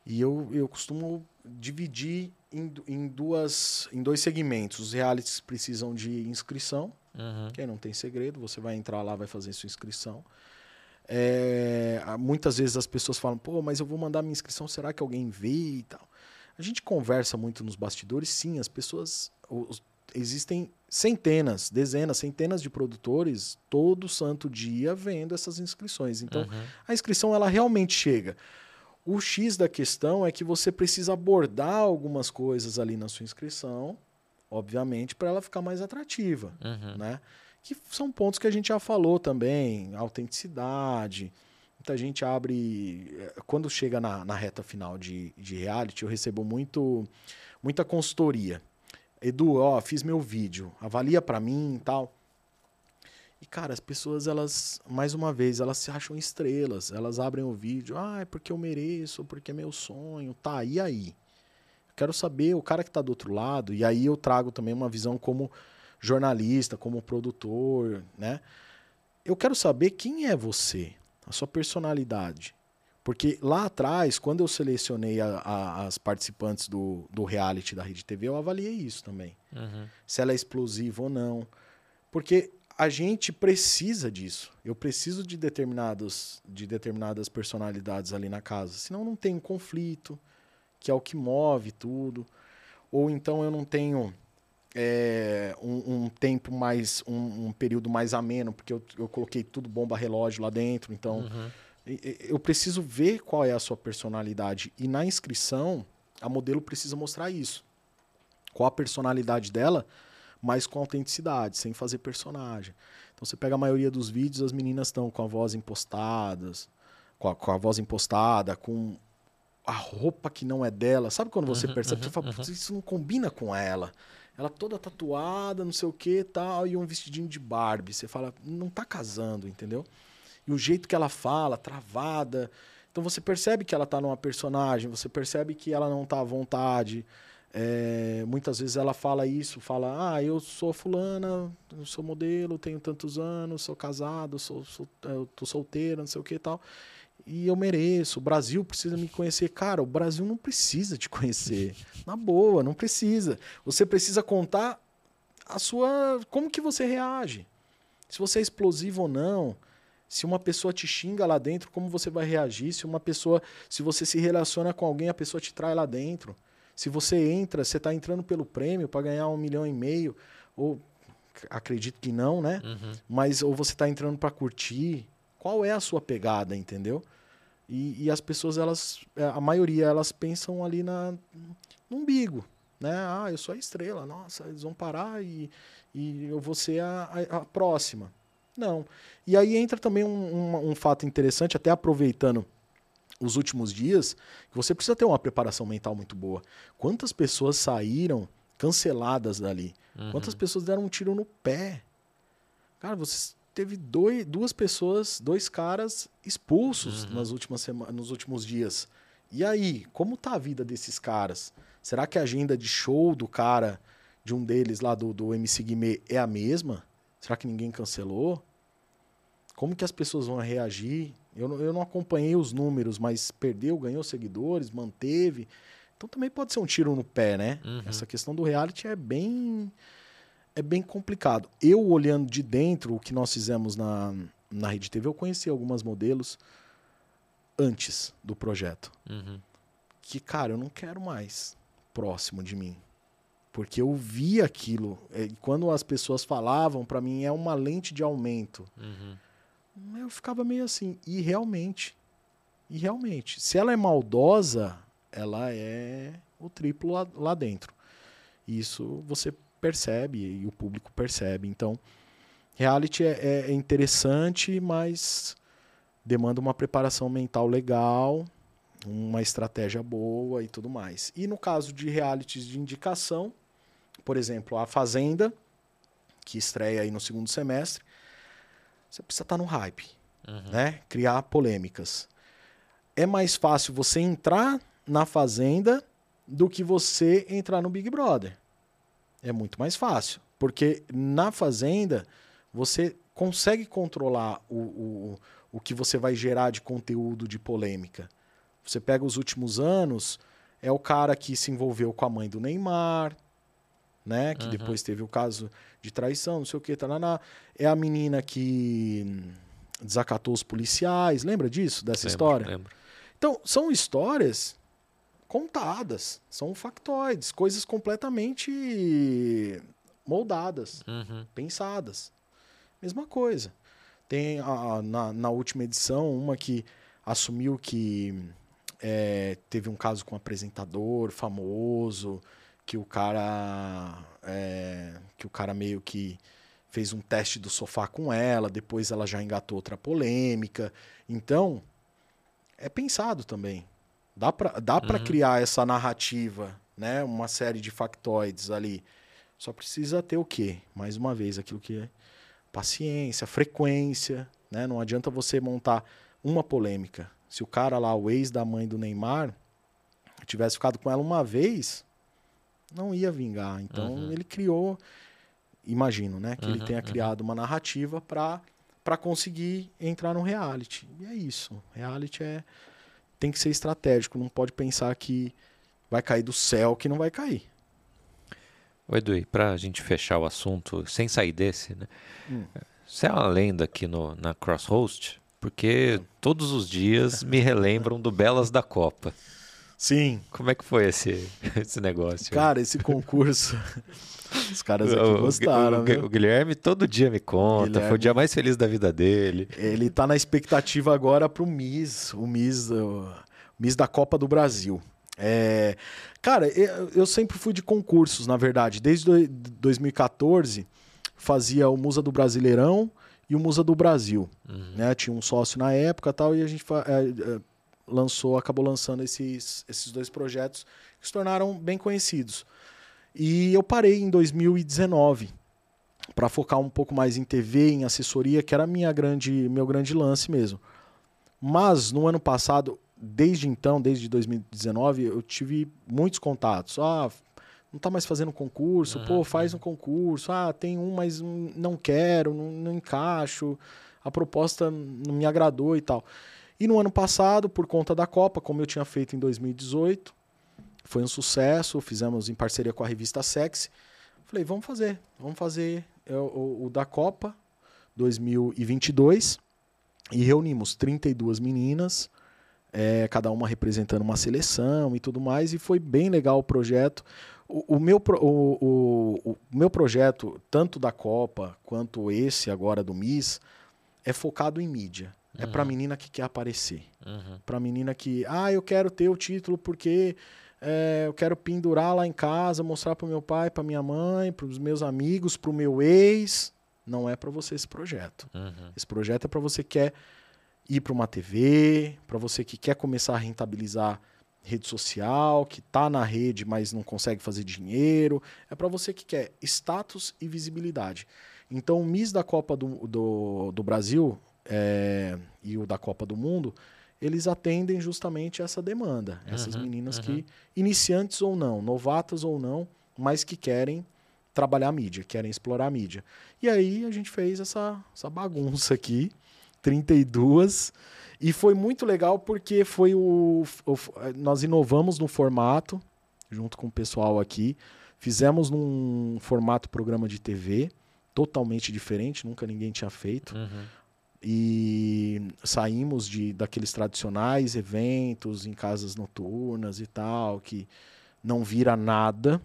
E eu, eu costumo dividir em, em, duas, em dois segmentos. Os realities precisam de inscrição, uhum. que aí não tem segredo, você vai entrar lá, vai fazer sua inscrição. É, muitas vezes as pessoas falam, pô, mas eu vou mandar minha inscrição, será que alguém vê e tal? A gente conversa muito nos bastidores, sim, as pessoas. Os, existem centenas, dezenas, centenas de produtores todo santo dia vendo essas inscrições. Então, uhum. a inscrição ela realmente chega. O X da questão é que você precisa abordar algumas coisas ali na sua inscrição, obviamente, para ela ficar mais atrativa, uhum. né? que são pontos que a gente já falou também, autenticidade. Muita gente abre. Eh, quando chega na, na reta final de, de reality, eu recebo muito, muita consultoria. Edu, ó, fiz meu vídeo, avalia para mim e tal. E, cara, as pessoas, elas, mais uma vez, elas se acham estrelas. Elas abrem o vídeo, ah, é porque eu mereço, porque é meu sonho. Tá, e aí? quero saber o cara que tá do outro lado. E aí eu trago também uma visão como jornalista, como produtor, né? Eu quero saber quem é você, a sua personalidade. Porque lá atrás, quando eu selecionei a, a, as participantes do, do reality da Rede TV, eu avaliei isso também. Uhum. Se ela é explosiva ou não. Porque a gente precisa disso. Eu preciso de determinados de determinadas personalidades ali na casa. Senão não tem conflito, que é o que move tudo. Ou então eu não tenho é, um, um, tempo mais, um, um, período mais ameno, porque eu, eu coloquei tudo bomba relógio lá dentro. Então, uhum. eu preciso ver qual é a sua personalidade. E na inscrição, a modelo precisa mostrar isso. Qual a personalidade dela, mas com autenticidade, sem fazer personagem. Então, você pega a maioria dos vídeos, as meninas estão com a voz impostadas, com a, com a voz impostada, com a roupa que não é dela. Sabe quando você uhum, percebe? Uhum, você fala, uhum. isso não combina com ela. Ela toda tatuada, não sei o que tal, e um vestidinho de Barbie. Você fala, não tá casando, entendeu? E o jeito que ela fala, travada. Então você percebe que ela tá numa personagem, você percebe que ela não tá à vontade. É, muitas vezes ela fala isso, fala, ah, eu sou fulana, eu sou modelo, tenho tantos anos, sou casado, sou, sou, eu tô solteira, não sei o que e tal e eu mereço. O Brasil precisa me conhecer. Cara, o Brasil não precisa te conhecer. Na boa, não precisa. Você precisa contar a sua. como que você reage. Se você é explosivo ou não. Se uma pessoa te xinga lá dentro, como você vai reagir? Se uma pessoa. Se você se relaciona com alguém, a pessoa te trai lá dentro. Se você entra, você está entrando pelo prêmio para ganhar um milhão e meio. Ou acredito que não, né? Uhum. Mas ou você está entrando para curtir. Qual é a sua pegada, entendeu? E, e, as pessoas, elas, é, a maioria, elas pensam ali na, no umbigo, né? Ah, eu sou a estrela, nossa, eles vão parar e, e eu vou ser a, a, a próxima. Não. E aí entra também um, um, um, fato interessante, até aproveitando os últimos dias, que você precisa ter uma preparação mental muito boa. Quantas pessoas saíram canceladas dali? Uhum. Quantas pessoas deram um tiro no pé? Cara, vocês teve dois, duas pessoas, dois caras expulsos Uhum. nas últimas sema- nos últimos dias. E aí, como tá a vida desses caras? Será que a agenda de show do cara, de um deles lá do, do MC Guimê, é a mesma? Será que ninguém cancelou? Como que as pessoas vão reagir? Eu, não- eu não acompanhei os números, mas perdeu, ganhou seguidores, manteve. Então também pode ser um tiro no pé, né? Uhum. Essa questão do reality é bem é bem complicado. Eu olhando de dentro o que nós fizemos na na Rede TV, eu conheci algumas modelos antes do projeto, Uhum. que cara, eu não quero mais próximo de mim. Porque eu vi aquilo, é, e quando as pessoas falavam pra mim é uma lente de aumento. Uhum. Eu ficava meio assim, e realmente, e realmente, se ela é maldosa, ela é o triplo lá, lá dentro. Isso você percebe e o público percebe. Então, reality é, é- é interessante, mas demanda uma preparação mental legal, uma estratégia boa e tudo mais. E no caso de realities de indicação, por exemplo, a Fazenda, que estreia aí no segundo semestre, você precisa estar no hype, Uhum. né? Criar polêmicas. É mais fácil você entrar na Fazenda do que você entrar no Big Brother. É muito mais fácil. Porque na Fazenda, você consegue controlar o, o, o que você vai gerar de conteúdo de polêmica. Você pega os últimos anos, é o cara que se envolveu com a mãe do Neymar, né? Que Uhum. depois teve o caso de traição, não sei o que, taraná. É a menina que desacatou os policiais. Lembra disso, dessa Lembro, história? Lembro. Então, são histórias contadas, são factoides, coisas completamente moldadas, Uhum. pensadas. Mesma coisa. Tem a- na, na última edição uma que assumiu que é, teve um caso com um apresentador famoso, que o cara é, que o cara meio que fez um teste do sofá com ela, depois ela já engatou outra polêmica. Então, é pensado também. Dá pra, dá pra Uhum. criar essa narrativa, né? Uma série de factoides ali. Só precisa ter o quê? Mais uma vez, aquilo que é paciência, frequência, né? Não adianta você montar uma polêmica. Se o cara lá, o ex da mãe do Neymar, tivesse ficado com ela uma vez, não ia vingar. Então Uhum. ele criou, imagino, né? Que ele Uhum, tenha uhum. criado uma narrativa para para conseguir entrar no reality. E é isso. Reality é tem que ser estratégico. Não pode pensar que vai cair do céu, que não vai cair. Ô Edu, e pra gente fechar o assunto, sem sair desse, né? Hum. Você é uma lenda aqui no, na Crosshost, porque todos os dias me relembram do Belas da Copa. Sim. Como é que foi esse, esse negócio? Cara, esse concurso. Os caras aqui o, o- gostaram. o, viu? o Guilherme todo dia me conta, foi Guilherme- o dia mais feliz da vida dele. Ele tá na expectativa agora pro Miss, o Miss, o Miss da Copa do Brasil. É, cara, eu, eu sempre fui de concursos, na verdade. Desde do- 2014, fazia o Musa do Brasileirão e o Musa do Brasil. Uhum. né? Tinha um sócio na época tal, e a gente é, é, lançou, acabou lançando esses, esses dois projetos que se tornaram bem conhecidos. E eu parei em 2019 para focar um pouco mais em TV, em assessoria, que era minha grande, meu grande lance mesmo. Mas no ano passado, desde então, desde 2019, eu tive muitos contatos. Ah, não tá mais fazendo concurso, pô, faz um concurso. Ah, tem um, mas não quero, não, não encaixo. A proposta não me agradou e tal. E no ano passado, por conta da Copa, como eu tinha feito em 2018, foi um sucesso, fizemos em parceria com a revista Sexy. Falei, vamos fazer, vamos fazer é, o, o da Copa 2022 e reunimos 32 meninas, é, cada uma representando uma seleção e tudo mais, e foi bem legal o projeto. O, o meu, o- o meu projeto, tanto da Copa quanto esse agora do Miss, é focado em mídia. É Uhum. menina que quer aparecer. Uhum. Pra menina que, ah, eu quero ter o título porque é, eu quero pendurar lá em casa, mostrar pro meu pai, pra minha mãe, pros meus amigos, pro meu ex. Não é pra você esse projeto. Uhum. Esse projeto é para você que quer ir para uma TV, para você que quer começar a rentabilizar rede social, que tá na rede, mas não consegue fazer dinheiro. É para você que quer status e visibilidade. Então, o Miss da Copa do, do, do Brasil é, e o da Copa do Mundo, eles atendem justamente essa demanda. Essas Uhum, meninas uhum. que, iniciantes ou não, novatas ou não, mas que querem trabalhar a mídia, querem explorar a mídia. E aí a gente fez essa, essa bagunça aqui, 32, e foi muito legal porque foi o, o- nós inovamos no formato, junto com o pessoal aqui, fizemos num formato programa de TV, totalmente diferente, nunca ninguém tinha feito Uhum. E saímos de daqueles tradicionais eventos em casas noturnas e tal que não vira nada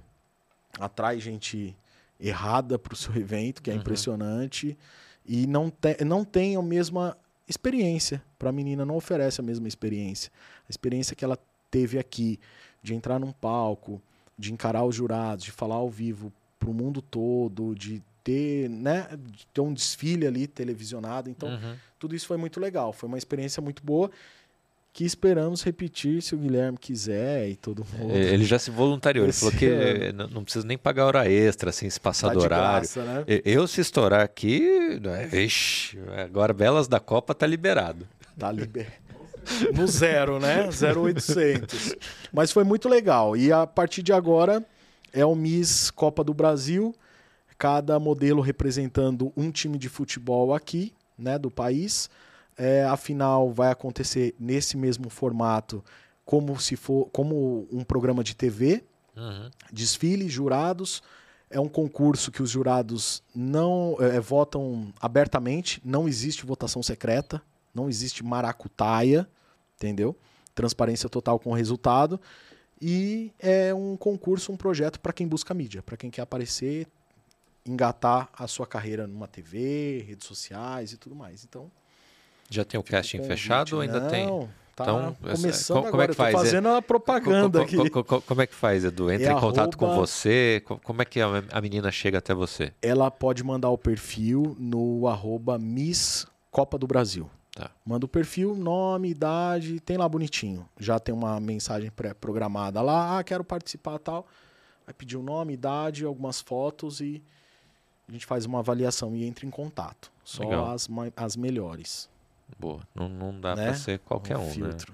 atrai gente errada para o seu evento que é Uhum. impressionante e não tem não tem a mesma experiência para a menina não oferece a mesma experiência a experiência que ela teve aqui de entrar num palco de encarar os jurados de falar ao vivo para o mundo todo de ter né ter um desfile ali televisionado então Uhum. tudo isso foi muito legal. Foi uma experiência muito boa que esperamos repetir se o Guilherme quiser e todo mundo. É, Ele já se voluntariou, ele Esse falou que ano. eh, não, precisa nem pagar hora extra, assim, se passar Tá do horário. graça, né? Eu, se estourar aqui, é, vixe, agora Belas da Copa tá liberado. Tá liber... No zero, né? 0800. Mas foi muito legal. E a partir de agora é o Miss Copa do Brasil. Cada modelo representando um time de futebol aqui, né, do país. É, a final vai acontecer nesse mesmo formato, como se for como um programa de TV, Uhum. desfile, jurados. É um concurso que os jurados não eh, votam abertamente, não existe votação secreta, não existe maracutaia, entendeu? Transparência total com o resultado. E é um concurso, um projeto para quem busca mídia, para quem quer aparecer, engatar a sua carreira numa TV, redes sociais e tudo mais. Então, Já tem o casting convite, fechado ou ainda tem? não, Tá Então, começando como- como é agora, que eu tô faz? É- fazendo a propaganda Co- co- aqui. co- co- como é que faz, Edu? Entra É em contato com arroba- você? Co- Como é que a menina chega até você? ela pode mandar o perfil no arroba Miss Copa do Brasil. Tá. Manda o perfil, nome, idade, tem lá bonitinho. Já tem uma mensagem pré-programada lá, ah, quero participar tal. Vai pedir o nome, idade, algumas fotos e a gente faz uma avaliação e entra em contato. Só Legal. as, as melhores. Boa, não, não dá Né? pra ser qualquer Um um, né? filtro.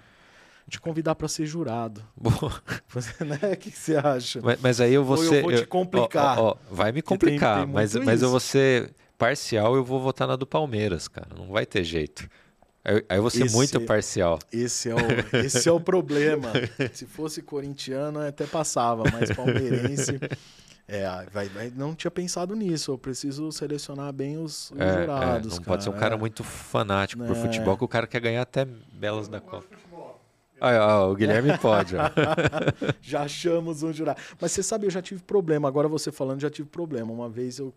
Te convidar para ser jurado. Boa. Você, né? O que, que você acha? Mas, mas aí eu vou Ou eu ser. vou te complicar. ó, ó, vai me Porque tem- complicar, tem mas, mas eu vou ser parcial eu vou votar na do Palmeiras, cara. Não vai ter jeito. Aí, aí eu vou ser Esse- muito parcial. Esse é, o, esse é o problema. Se fosse corintiano, até passava, mas palmeirense. É, vai, vai- não tinha pensado nisso. Eu preciso selecionar bem os, os É, é, jurados. não pode ser um cara é. muito fanático por É. futebol, que o cara quer ganhar até belas da Copa. Aí, ó, o Guilherme pode, ó. Já achamos um jurado. Mas você sabe, eu já tive problema. Agora você falando, já tive problema. Uma vez eu.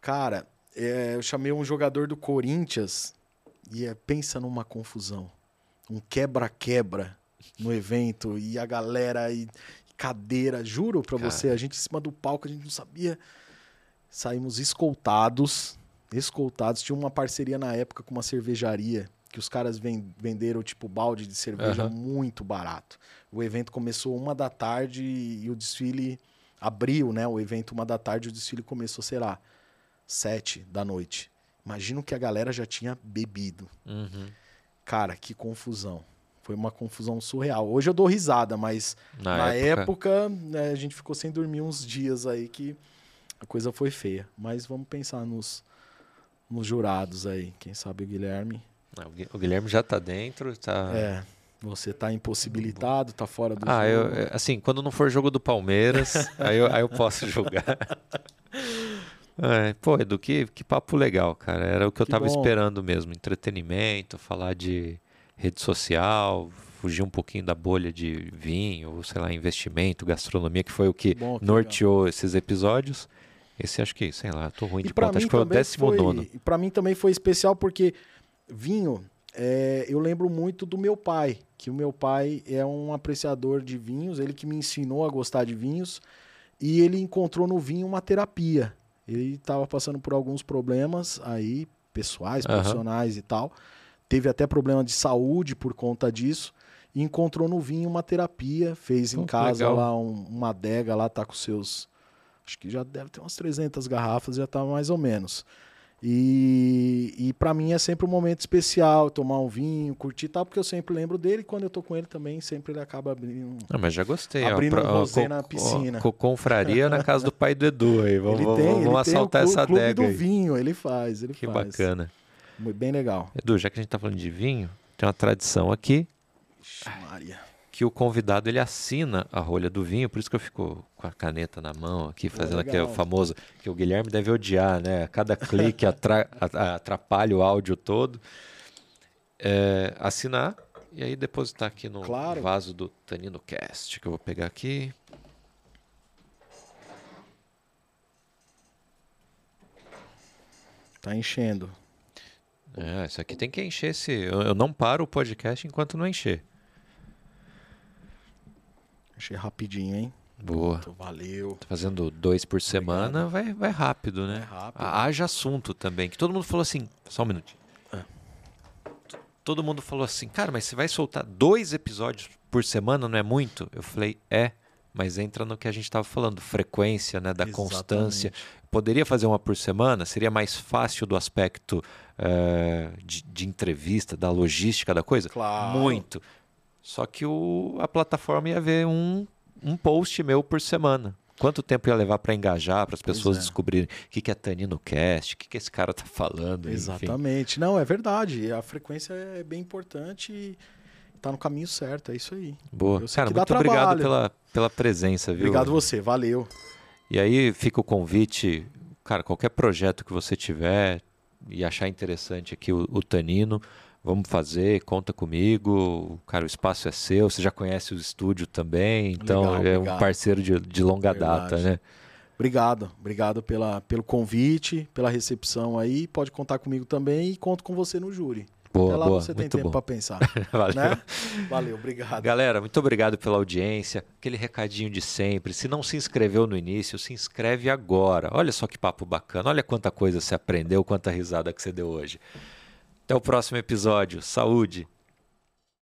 Cara, é, eu chamei um jogador do Corinthians e é, pensa numa confusão. Um quebra-quebra no evento e a galera e cadeira. Juro pra Cara. você, a gente em cima do palco, a gente não sabia. Saímos escoltados. Escoltados. Tinha uma parceria na época com uma cervejaria que os caras ven- venderam tipo balde de cerveja Aham. muito barato. O evento começou uma da tarde e o desfile abriu, né? O evento uma da tarde, o desfile começou, sei lá, sete da noite. Imagino que a galera já tinha bebido. Uhum. Cara, que confusão. Foi uma confusão surreal. Hoje eu dou risada, mas Na, na, época, época, né, a gente ficou sem dormir uns dias aí que a coisa foi feia. Mas vamos pensar nos, nos jurados aí. Quem sabe o Guilherme. Ah, o Gui- o Guilherme já tá dentro, tá. É, você tá impossibilitado, tá fora do Ah, eu, jogo. é, assim, quando não for jogo do Palmeiras, aí, eu, aí eu posso julgar. É, pô, Edu, que, que papo legal, cara. Era o que eu Que tava bom. esperando mesmo. Entretenimento, falar de rede social, fugir um pouquinho da bolha de vinho, sei lá, investimento, gastronomia, que foi o que bom, norteou esses episódios. Esse acho que, sei lá, tô ruim de E pra conta. Acho que foi o décimo foi- nono. e Pra mim também foi especial porque vinho, é, eu lembro muito do meu pai, que o meu pai é um apreciador de vinhos, ele que me ensinou a gostar de vinhos e ele encontrou no vinho uma terapia. Ele estava passando por alguns problemas aí, pessoais, profissionais e tal. Teve até problema de saúde por conta disso. E encontrou no vinho uma terapia, fez em que casa legal. lá um- uma adega lá, tá com seus Acho que já deve ter umas 300 garrafas, já tá mais ou menos. E, e para mim é sempre um momento especial, tomar um vinho, curtir e tal, porque eu sempre lembro dele e quando eu tô com ele também, sempre ele acaba abrindo. Ah, mas já gostei. Abrindo ó, um rosé na piscina. Com confraria na casa do pai do Edu aí. Vamos, ele tem, vamos ele assaltar tem o essa clube adega do aí. vinho, ele faz, ele Que faz. bacana. Bem legal. Edu, já que a gente tá falando de vinho, tem uma tradição aqui Ixi, Maria. que o convidado ele assina a rolha do vinho, por isso que eu fico com a caneta na mão aqui, fazendo aquele legal. famoso, que o Guilherme deve odiar, né? Cada clique atra- atrapalha o áudio todo. É, assinar e aí depositar aqui no Claro. vaso do Tanino Cast, que eu vou pegar aqui. Tá enchendo. É, isso aqui tem que encher esse. Eu, não paro o podcast enquanto não encher. Encher rapidinho, hein? Boa. Então, valeu. Tô Fazendo dois por semana vai, vai rápido, né? Vai rápido. Haja assunto também. Que todo mundo falou assim. Só um minutinho. É. Todo mundo falou assim, cara, mas você vai soltar dois episódios por semana, não é muito? Eu falei, é, mas entra no que a gente estava falando, frequência, né, da constância. Exatamente. Poderia fazer uma por semana? Seria mais fácil do aspecto eh, de, de entrevista, da logística da coisa? Claro. Muito. Só que o, a plataforma ia ver um, um post meu por semana. Quanto tempo ia levar para engajar, para as pessoas é. descobrirem o que, que é Tanino Cast, o que, que esse cara tá falando. enfim. Exatamente. Não, é verdade. A frequência é bem importante e tá no caminho certo. É isso aí. Boa. Eu sei Cara, muito obrigado pela, pela presença, viu? Obrigado você. Valeu. E aí fica o convite, cara, qualquer projeto que você tiver e achar interessante aqui o, o Tanino, vamos fazer, conta comigo. Cara, o espaço é seu, você já conhece o estúdio também, então Legal, é um parceiro de, de longa Verdade. data, né? Obrigado. Obrigado pela, pelo convite, pela recepção aí. Pode contar comigo também e conto com você no júri. Boa, Até lá boa, você tem muito tempo para pensar. Valeu. né? Valeu, obrigado. Galera, muito obrigado pela audiência, aquele recadinho de sempre. Se não se inscreveu no início, se inscreve agora. Olha só que papo bacana, olha quanta coisa você aprendeu, quanta risada que você deu hoje. Até o próximo episódio. Saúde!